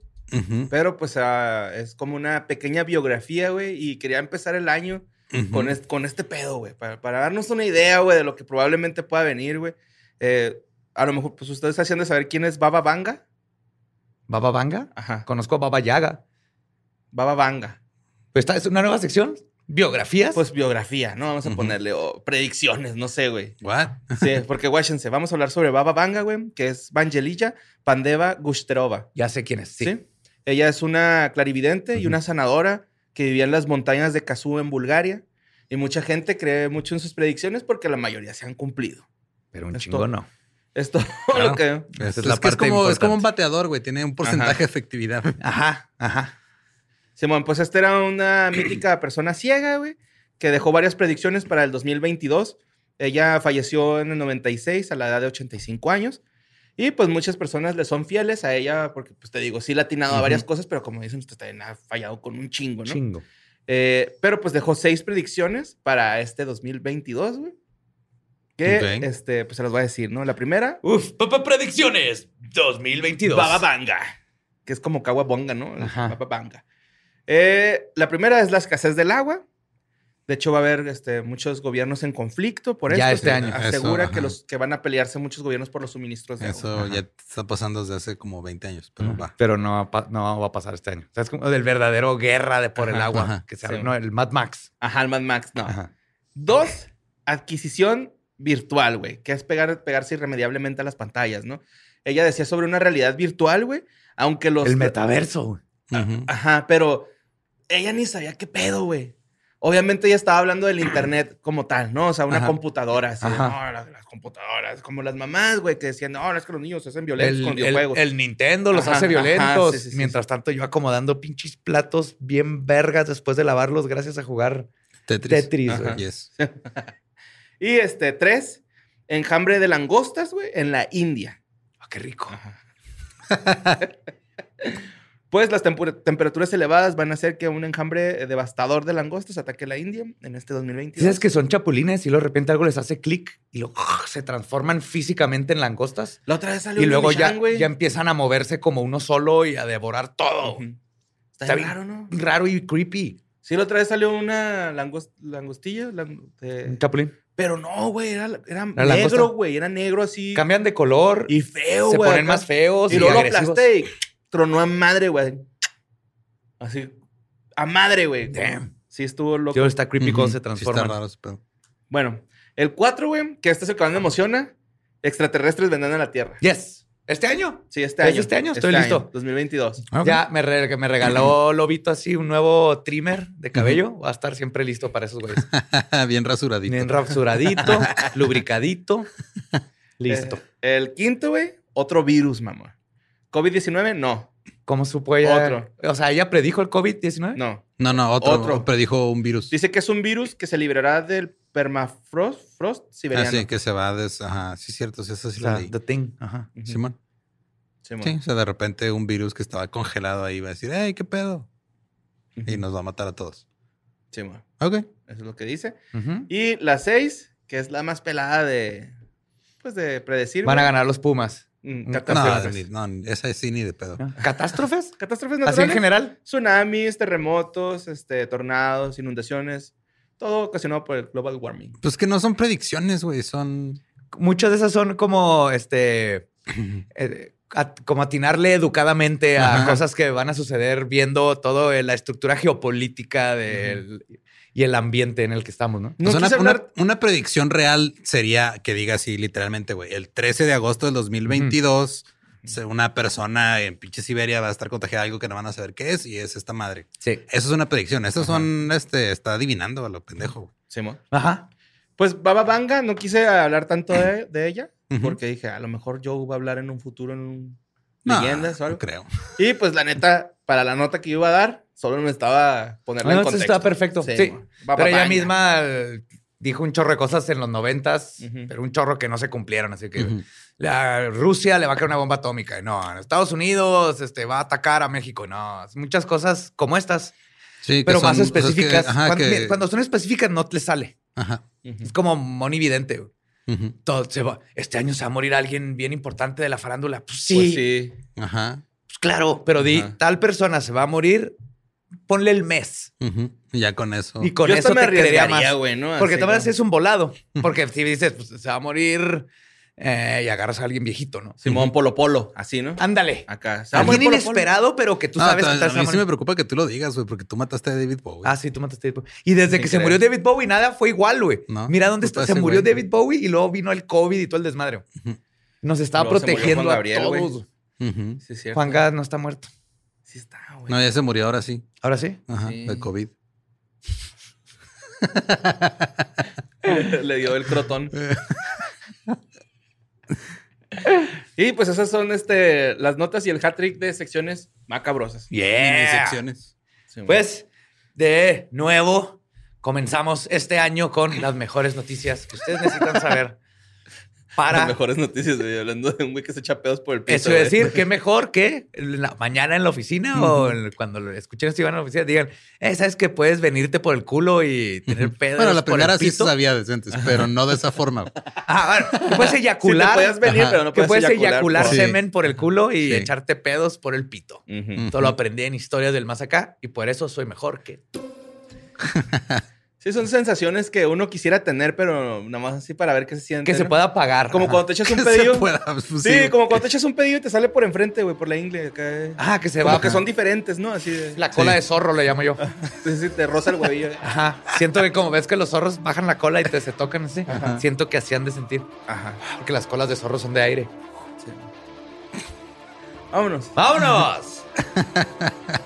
Pero pues ah, es como una pequeña biografía, güey. Y quería empezar el año con, este, con este pedo, güey. Para, para darnos una idea, güey, de lo que probablemente pueda venir, güey. Eh, a lo mejor, pues ustedes hacían de saber quién es Baba Vanga. ¿Baba Vanga? Ajá. Conozco a Baba Yaga. Baba Vanga. Pues esta es una nueva sección. ¿Biografías? Pues biografía, ¿no? Vamos a ponerle, predicciones, no sé, güey. What? Sí, porque guáchense, vamos a hablar sobre Baba Vanga, güey, que es Vangelilla Pandeva Gushterova. ya sé quién es. Sí. ¿sí? Ella es una clarividente y una sanadora que vivía en las montañas de Kazú en Bulgaria. Y mucha gente cree mucho en sus predicciones porque la mayoría se han cumplido. Pero un chingo todo. no. Esto Claro. lo que... Es, Esa es es la como, es como un bateador, güey. Tiene un porcentaje Ajá. de efectividad. Ajá, ajá. Simón, pues esta era una mítica persona ciega, güey, que dejó varias predicciones para el 2022. Ella falleció en el 96 a la edad de 85 años. Y pues muchas personas le son fieles a ella porque, pues te digo, sí le ha atinado a varias cosas, pero como dicen, usted también ha fallado con un chingo, ¿no? Chingo. Eh, pero pues dejó seis predicciones para este 2022, güey. Que, Ok. este, pues se las voy a decir, ¿no? La primera, Uf, papá, predicciones 2022. Baba Banga, que es como Kawabonga, ¿no? Ajá. Baba Banga. Eh, la primera es la escasez del agua. De hecho, va a haber este, muchos gobiernos en conflicto por Ya esto. este Se año. Asegura Eso, que, ajá. los, que van a pelearse muchos gobiernos por los suministros de Eso agua. ya está pasando desde hace como 20 años, pero va. Pero no, va a pa- no va a pasar este año. O sea, es como del verdadero guerra de por el agua. ajá. Que se Sí. no, el Mad Max. Ajá, el Mad Max, no. Ajá. Dos, adquisición virtual, güey, que es pegar, pegarse irremediablemente a las pantallas, ¿no? Ella decía sobre una realidad virtual, güey, aunque los... El metaverso. güey. Ajá, pero ella ni sabía qué pedo, güey. Obviamente ella estaba hablando del internet como tal, ¿no? O sea, una Ajá. computadora, así, no, las, las computadoras, como las mamás, güey, que decían, no, no, es que los niños se hacen violentos El, con el- videojuegos. el Nintendo los Ajá, hace violentos. sí, sí, sí, Mientras tanto, yo acomodando pinches platos bien vergas después de lavarlos gracias a jugar Tetris. Tetris. Ajá. güey. Yes. Y este, tres, enjambre de langostas, güey, en la India. Ah, qué rico. Pues las temperaturas elevadas van a hacer que un enjambre eh, devastador de langostas ataque la India en este 2022. ¿Sabes que son chapulines y luego de repente algo les hace clic y luego se transforman físicamente en langostas? La otra vez salió Y un luego ya, güey. ya empiezan a moverse como uno solo y a devorar todo. Está, raro, ¿no? Raro y creepy. Sí, la otra vez salió una langos- langostilla, lang- de- Un chapulín. pero no, güey, era, era ¿Era langosta? negro, güey, era negro así. Cambian de color y feo, se güey. ponen acá. más feos y, Y luego lo aplasté tronó a madre, güey. Así, a madre, güey. Damn. Sí, estuvo loco. Tío, está creepy Ujú. cuando se Sí transforman. está raro ese pedo. Bueno, el 4, güey, que este es el que más me emociona. Extraterrestres vendrán a la Tierra. Yes. ¿Este año? Sí, este ¿Es año. este año? Estoy listo. 2022. Ok. Ya me, re- que me regaló Lobito así un nuevo trimmer de cabello. Va a estar siempre listo para esos güeyes. Bien rasuradito. Bien rasuradito, lubricadito. Listo. Eh, el quinto, güey, otro virus, mamá. COVID-19, no. ¿Cómo supo ella? Otro. O sea, ¿ella predijo el COVID-19? No. No, no, otro, Otro. predijo un virus. Dice que es un virus que se liberará del permafrost frost Ah, siberiano. sí, que se va des... Ajá, sí, cierto, sí, eso sí O lo leí. the thing. Ajá. Simón. Simón. Sí, o sea, de repente un virus que estaba congelado ahí va a decir, hey, ¿qué pedo? Y nos va a matar a todos. Simón. Ok. Eso es lo que dice. Y la seis, que es la más pelada de. Pues de predecir. Van a ganar los Pumas. Mm, No, Catástrofes. No, ni- no, esa sí ni de pedo. ¿no? ¿Catástrofes? Catástrofes Así en naturales. general. Tsunamis, terremotos, este, tornados, inundaciones. Todo ocasionado por el global warming. Pues que no son predicciones, güey, son... Muchas de esas son como este. eh, a- como atinarle educadamente a Ajá. cosas que van a suceder viendo todo eh, la estructura geopolítica del, y el ambiente en el que estamos, ¿no? No O sea, quise una, una- hablar- una predicción real sería que diga así literalmente, güey, el 13 de agosto del 2022, se- una persona en pinche Siberia va a estar contagiada de algo que no van a saber qué es y es esta madre. Sí. Eso es una predicción. Estos son, este, está adivinando a lo pendejo. güey. Simón. Ajá. Pues Baba Vanga, no quise hablar tanto de, de ella, porque dije, a lo mejor Joe va a hablar en un futuro en un No, leyendas o no algo. creo. Y pues la neta, para la nota que yo iba a dar, solo me estaba ponerla No, en contexto. está perfecto. Sí. Pero ella misma dijo un chorro de cosas en los noventas, pero un chorro que no se cumplieron. Así que la Rusia le va a caer una bomba atómica. No, Estados Unidos este, va a atacar a México. No, muchas cosas como estas, Sí, que pero son más que- específicas. ajá, cuando, que- cuando son específicas no te sale. Ajá. Es como monividente. Todo se va. Este año se va a morir alguien bien importante de la farándula. Pues sí, Pues pues, sí. Ajá. Claro, pero di Ajá. tal persona se va a morir, ponle el mes. Y ya con eso. Y con Yo eso me te creería más. güey, ¿no? Porque también como- es un volado. Porque si dices, pues se va a morir eh, y agarras a alguien viejito, ¿no? Simón Polo Polo, así, ¿no? Ándale. Acá. Se Alguien Polo. inesperado, pero que tú No, sabes a- que a te mí sí me preocupa que tú lo digas, güey, porque tú mataste a David Bowie. Ah, sí, tú mataste a David Bowie. Y desde que se murió David Bowie, nada fue igual, güey. No, Mira dónde puto está. Se ese murió. David Bowie y luego vino el COVID y todo el desmadre. Nos estaba Luego se protegiendo a Gabriel, Sí, es cierto. Juan Gas no está muerto. Sí está, güey. No, ya se murió ahora sí. Ahora sí. Ajá, Sí. de COVID. Le dio el crotón. y pues esas son este, las notas y el hat-trick de secciones macabrosas. Yeah. Secciones. Pues, de nuevo, comenzamos este año con las mejores noticias que ustedes necesitan saber para Las mejores noticias, güey. Hablando de un güey que se echa pedos por el piso. Eso es decir, qué mejor que la- mañana en la oficina o cuando lo escuchen y van a la oficina digan, eh, ¿sabes que puedes venirte por el culo y tener pedos Bueno, la por el primera sí se pito? sabía decentes, pero no de esa forma. güey. Ah, bueno, que puedes Sí, te eyacular, podías venir, Ajá. pero no que puedes puedes eyacular. eyacular por- Sí. semen por el culo y Sí. echarte pedos por el pito. Ujú. Todo lo aprendí en historias del más acá y por eso soy mejor que tú. Sí, son sensaciones que uno quisiera tener, pero nada más así para ver qué se siente. Que se ¿no? pueda pagar. Como Ajá. cuando te echas un Que pedillo. se pueda, pues, Sí, sí. como cuando te echas un pedillo y te sale por enfrente, güey, por la ingle. Acá. Ah, que se como va. que son diferentes, ¿no? Así de. La cola Sí. de zorro le llamo yo. Sí, sí, te roza el huevillo. Ajá. Siento que como ves que los zorros bajan la cola y te se tocan así. Siento que así han de sentir. Ajá. Porque las colas de zorro son de aire. Vámonos. ¡Vámonos!